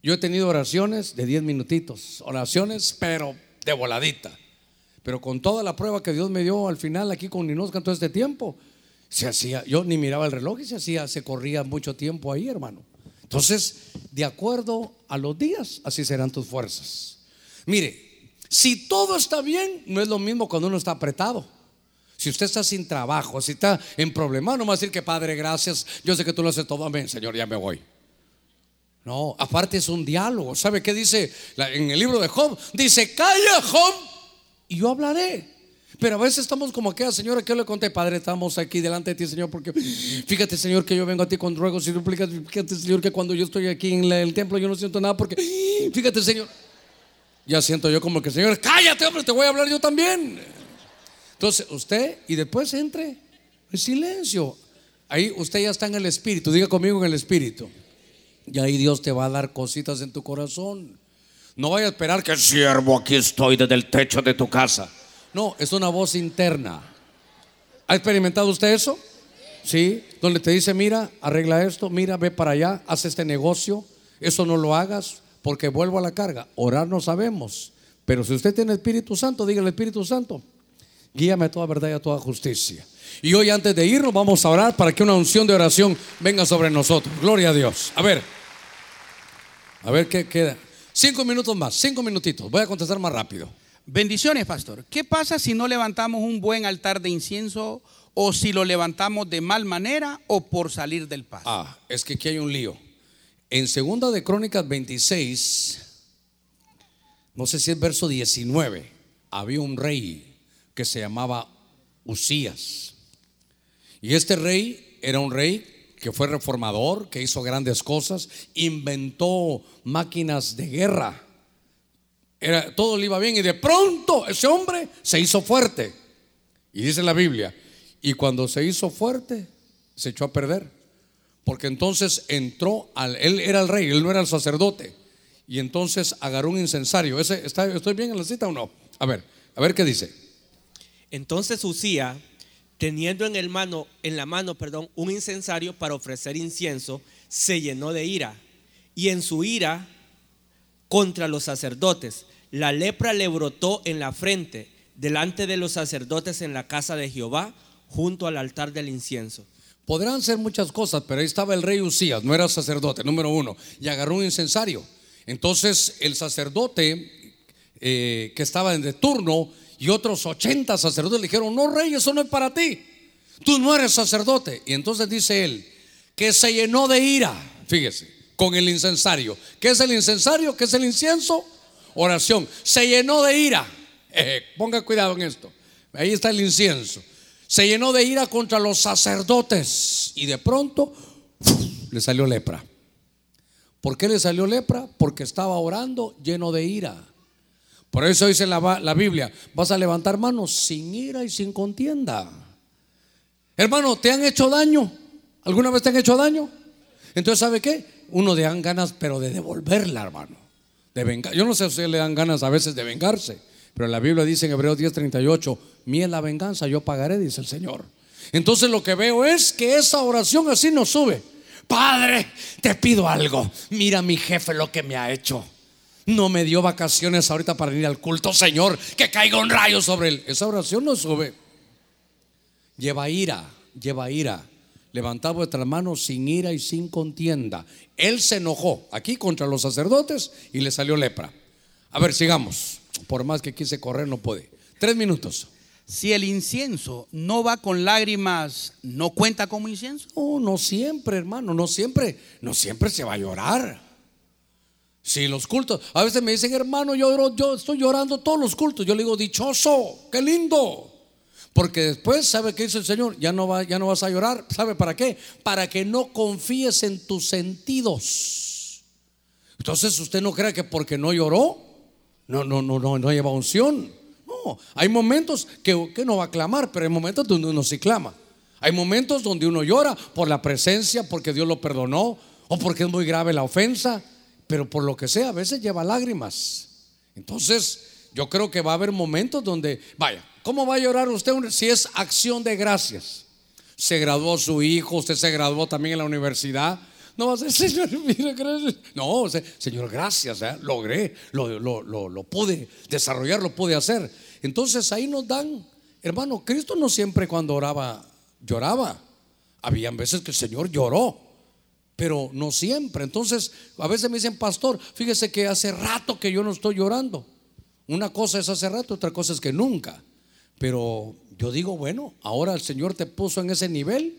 yo he tenido oraciones de 10 minutitos, oraciones, pero de voladita. Pero con toda la prueba que Dios me dio al final aquí con Ninosca en todo este tiempo, se hacía, yo ni miraba el reloj y se hacía, se corría mucho tiempo ahí, hermano. Entonces, de acuerdo a los días, así serán tus fuerzas. Mire, si todo está bien, no es lo mismo cuando uno está apretado. Si usted está sin trabajo, si está en problemas, no va a decir que Padre, gracias, yo sé que tú lo haces todo, amén, Señor, ya me voy. No, aparte es un diálogo. ¿Sabe qué dice en el libro de Job? Dice, calla Job y yo hablaré. Pero a veces estamos como aquella señora que yo le conté, Padre, estamos aquí delante de ti, Señor, porque fíjate, Señor, que yo vengo a ti con ruegos y súplicas. Fíjate, Señor, que cuando yo estoy aquí en el templo yo no siento nada porque, fíjate, Señor, ya siento yo como que, Señor, cállate, hombre, te voy a hablar yo también. Entonces, usted y después entre en silencio. Ahí usted ya está en el espíritu, diga conmigo en el espíritu. Y ahí Dios te va a dar cositas en tu corazón. No vaya a esperar que siervo aquí estoy desde el techo de tu casa. No, es una voz interna. ¿Ha experimentado usted eso? Sí, donde te dice, mira, arregla esto, mira, ve para allá, haz este negocio, eso no lo hagas, porque vuelvo a la carga. Orar no sabemos, pero si usted tiene Espíritu Santo, diga el Espíritu Santo, guíame a toda verdad y a toda justicia. Y hoy antes de irnos vamos a orar para que una unción de oración venga sobre nosotros. Gloria a Dios. A ver, a ver qué queda. Cinco minutos más, cinco minutitos. Voy a contestar más rápido. Bendiciones, pastor. ¿Qué pasa si no levantamos un buen altar de incienso o si lo levantamos de mal manera o por salir del paso? Ah, es que aquí hay un lío. En segunda de Crónicas 26, no sé si es verso 19, había un rey que se llamaba Usías. Y este rey era un rey que fue reformador, que hizo grandes cosas, inventó máquinas de guerra. Era, todo le iba bien y de pronto ese hombre se hizo fuerte. Y dice la Biblia, y cuando se hizo fuerte, se echó a perder. Porque entonces entró, al, él era el rey, él no era el sacerdote. Y entonces agarró un incensario. ¿Ese, está, ¿Estoy bien en la cita o no? A ver, a ver qué dice. Entonces Usía, teniendo en, el mano, en la mano perdón, un incensario para ofrecer incienso, se llenó de ira. Y en su ira contra los sacerdotes, la lepra le brotó en la frente delante de los sacerdotes en la casa de Jehová, junto al altar del incienso. Podrán ser muchas cosas, pero ahí estaba el rey Usías, no era sacerdote, número uno, y agarró un incensario. Entonces el sacerdote eh, que estaba en de turno y otros 80 sacerdotes le dijeron, no rey, eso no es para ti. Tú no eres sacerdote. Y entonces dice él, que se llenó de ira, fíjese, con el incensario. ¿Qué es el incensario? ¿Qué es el incienso? Oración. Se llenó de ira. Eh, ponga cuidado en esto. Ahí está el incienso. Se llenó de ira contra los sacerdotes. Y de pronto le salió lepra. ¿Por qué le salió lepra? Porque estaba orando lleno de ira. Por eso dice la, la Biblia, vas a levantar manos sin ira y sin contienda. Hermano, ¿te han hecho daño? ¿Alguna vez te han hecho daño? Entonces, ¿sabe qué? Uno le dan ganas, pero de devolverla, hermano. De vengar. Yo no sé si usted le dan ganas a veces de vengarse, pero la Biblia dice en Hebreos 10:38, mía es la venganza, yo pagaré, dice el Señor. Entonces lo que veo es que esa oración así nos sube. Padre, te pido algo. Mira mi jefe lo que me ha hecho no me dio vacaciones ahorita para ir al culto, Señor, que caiga un rayo sobre él. Esa oración no sube. Lleva ira, lleva ira. Levantaba vuestras manos sin ira y sin contienda. Él se enojó aquí contra los sacerdotes y le salió lepra. A ver, sigamos. Por más que quise correr, no puede. Tres minutos. Si el incienso no va con lágrimas, ¿no cuenta como incienso? No, no siempre, hermano, no siempre, no siempre se va a llorar. Sí, los cultos. A veces me dicen, hermano, yo, yo estoy llorando todos los cultos. Yo le digo, dichoso, qué lindo. Porque después, ¿sabe qué dice el Señor? Ya no, va, ya no vas a llorar. ¿Sabe para qué? Para que no confíes en tus sentidos. Entonces, usted no crea que porque no lloró, no, no, no, no, no lleva unción. No, hay momentos que, que no va a clamar, pero hay momentos donde uno sí clama. Hay momentos donde uno llora por la presencia, porque Dios lo perdonó, o porque es muy grave la ofensa pero por lo que sea, a veces lleva lágrimas. Entonces, yo creo que va a haber momentos donde, vaya, ¿cómo va a llorar usted si es acción de gracias? Se graduó su hijo, usted se graduó también en la universidad. No va a ser, [laughs] Señor, gracias. No, Señor, gracias, logré, lo, lo, lo pude desarrollar, lo pude hacer. Entonces ahí nos dan, hermano, Cristo no siempre cuando oraba lloraba. Habían veces que el Señor lloró pero no siempre. Entonces, a veces me dicen, pastor, fíjese que hace rato que yo no estoy llorando. Una cosa es hace rato, otra cosa es que nunca. Pero yo digo, bueno, ahora el Señor te puso en ese nivel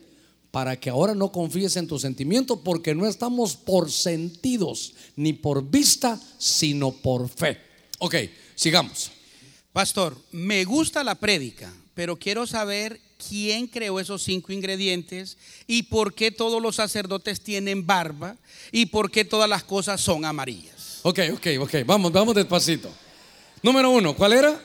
para que ahora no confíes en tus sentimientos, porque no estamos por sentidos ni por vista, sino por fe. Ok, sigamos. Pastor, me gusta la prédica, pero quiero saber quién creó esos cinco ingredientes y por qué todos los sacerdotes tienen barba y por qué todas las cosas son amarillas. Ok, ok, ok, vamos, vamos despacito. Número uno, ¿cuál era?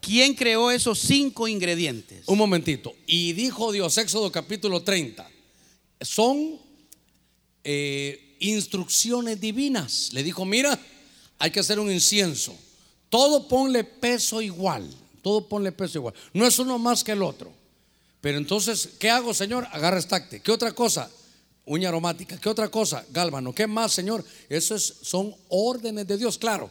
¿Quién creó esos cinco ingredientes? Un momentito. Y dijo Dios, Éxodo capítulo 30, son eh, instrucciones divinas. Le dijo, mira, hay que hacer un incienso. Todo ponle peso igual. Todo ponle peso igual. No es uno más que el otro. Pero entonces, ¿qué hago, Señor? Agarra estacte. ¿Qué otra cosa? Uña aromática. ¿Qué otra cosa? Gálvano. ¿Qué más, Señor? Eso son órdenes de Dios, claro.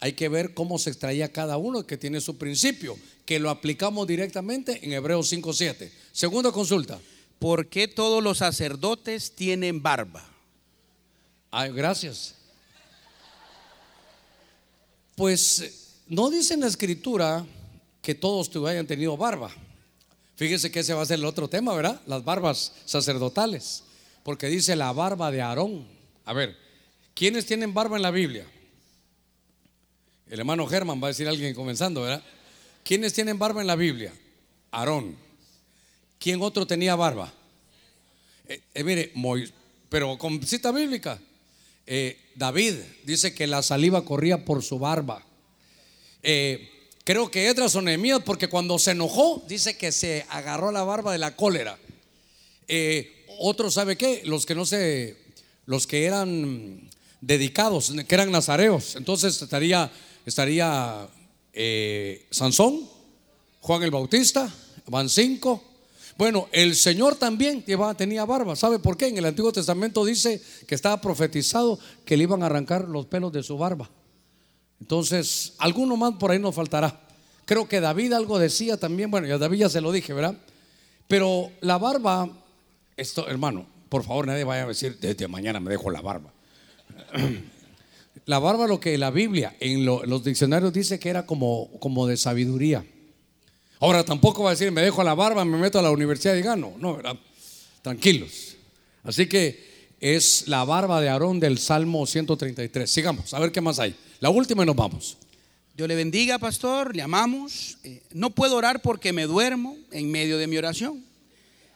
Hay que ver cómo se extraía cada uno que tiene su principio, que lo aplicamos directamente en Hebreos 5.7. Segunda consulta. ¿Por qué todos los sacerdotes tienen barba? Ay, gracias. Pues no dice en la escritura que todos hayan tenido barba. Fíjese que ese va a ser el otro tema, ¿verdad? Las barbas sacerdotales. Porque dice la barba de Aarón. A ver, ¿quiénes tienen barba en la Biblia? El hermano Germán va a decir alguien comenzando, ¿verdad? ¿Quiénes tienen barba en la Biblia? Aarón. ¿Quién otro tenía barba? Eh, eh, mire, pero con cita bíblica. Eh, David dice que la saliva corría por su barba. creo que Edras o Nehemías, porque cuando se enojó, dice que se agarró la barba de la cólera. otro, ¿sabe qué? Los que no se, los que eran dedicados, que eran nazareos. Entonces estaría estaría eh, Sansón, Juan el Bautista, van cinco. Bueno, el Señor también tenía barba. ¿Sabe por qué? En el Antiguo Testamento dice que estaba profetizado que le iban a arrancar los pelos de su barba. Entonces, alguno más por ahí nos faltará. Creo que David algo decía también. Bueno, ya David ya se lo dije, ¿verdad? Pero la barba, esto, hermano, por favor, nadie vaya a decir, desde mañana me dejo la barba. [clears throat] La barba, lo que la Biblia en los diccionarios dice que era como, como de sabiduría. Ahora tampoco va a decir, me dejo la barba, me meto a la universidad y gano. No, ¿verdad? Tranquilos. Así que es la barba de Aarón del Salmo 133. Sigamos, a ver qué más hay. La última y nos vamos. Dios le bendiga, pastor, le amamos. Eh, no puedo orar porque me duermo en medio de mi oración.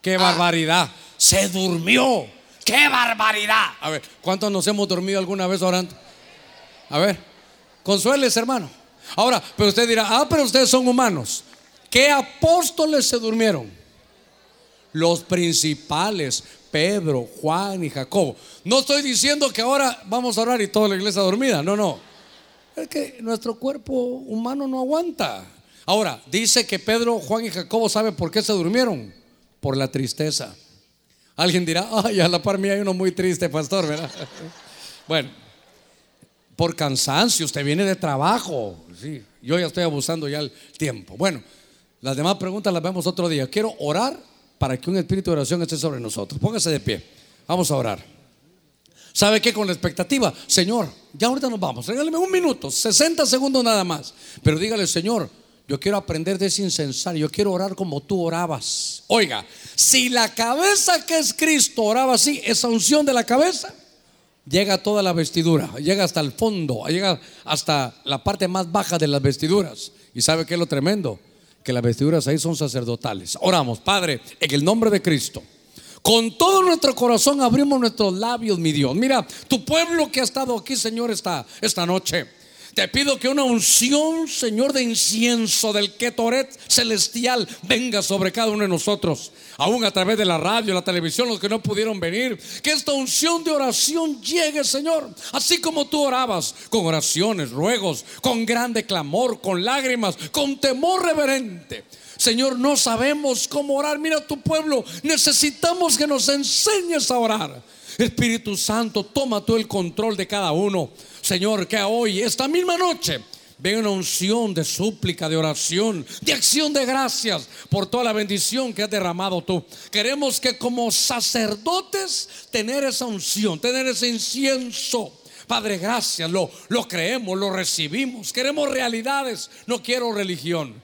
¡Qué barbaridad! Se durmió. ¡Qué barbaridad! A ver, ¿cuántos nos hemos dormido alguna vez orando? A ver, consueles, hermano. Ahora, pero usted dirá, ah, pero ustedes son humanos. ¿Qué apóstoles se durmieron? Los principales, Pedro, Juan y Jacobo. No estoy diciendo que ahora vamos a orar y toda la iglesia dormida. No, no. Es que nuestro cuerpo humano no aguanta. Ahora, dice que Pedro, Juan y Jacobo saben por qué se durmieron. Por la tristeza. Alguien dirá, ay, a la par mía hay uno muy triste, pastor, ¿verdad? [laughs] Bueno, por cansancio, usted viene de trabajo. Sí, yo ya estoy abusando ya el tiempo. Bueno, las demás preguntas las vemos otro día. Quiero orar para que un espíritu de oración esté sobre nosotros. Póngase de pie. Vamos a orar. ¿Sabe qué? Con la expectativa, Señor, ya ahorita nos vamos. Regáleme un minuto, 60 segundos nada más. Pero dígale, Señor, yo quiero aprender de ese incensario. Yo quiero orar como tú orabas. Oiga, si la cabeza que es Cristo oraba así, esa unción de la cabeza llega toda la vestidura, llega hasta el fondo, llega hasta la parte más baja de las vestiduras. ¿Y sabe qué es lo tremendo? Que las vestiduras ahí son sacerdotales. Oramos, Padre, en el nombre de Cristo. Con todo nuestro corazón abrimos nuestros labios, mi Dios. Mira, tu pueblo que ha estado aquí, Señor, esta, esta noche. Te pido que una unción, Señor, de incienso del Ketoret celestial venga sobre cada uno de nosotros, aún a través de la radio, la televisión, los que no pudieron venir. Que esta unción de oración llegue, Señor, así como tú orabas, con oraciones, ruegos, con grande clamor, con lágrimas, con temor reverente. Señor, no sabemos cómo orar. Mira tu pueblo, necesitamos que nos enseñes a orar. Espíritu Santo, toma tú el control de cada uno. Señor, que hoy, esta misma noche, venga una unción de súplica, de oración, de acción de gracias por toda la bendición que has derramado tú. Queremos que como sacerdotes tener esa unción, tener ese incienso. Padre, gracias, lo, lo creemos, lo recibimos. Queremos realidades, no quiero religión.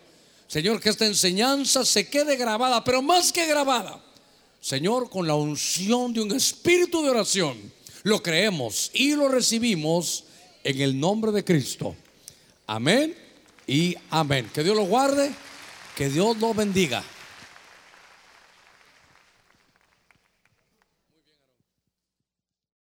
Señor, que esta enseñanza se quede grabada, pero más que grabada, Señor, con la unción de un espíritu de oración, lo creemos y lo recibimos en el nombre de Cristo. Amén y amén. Que Dios lo guarde, que Dios lo bendiga.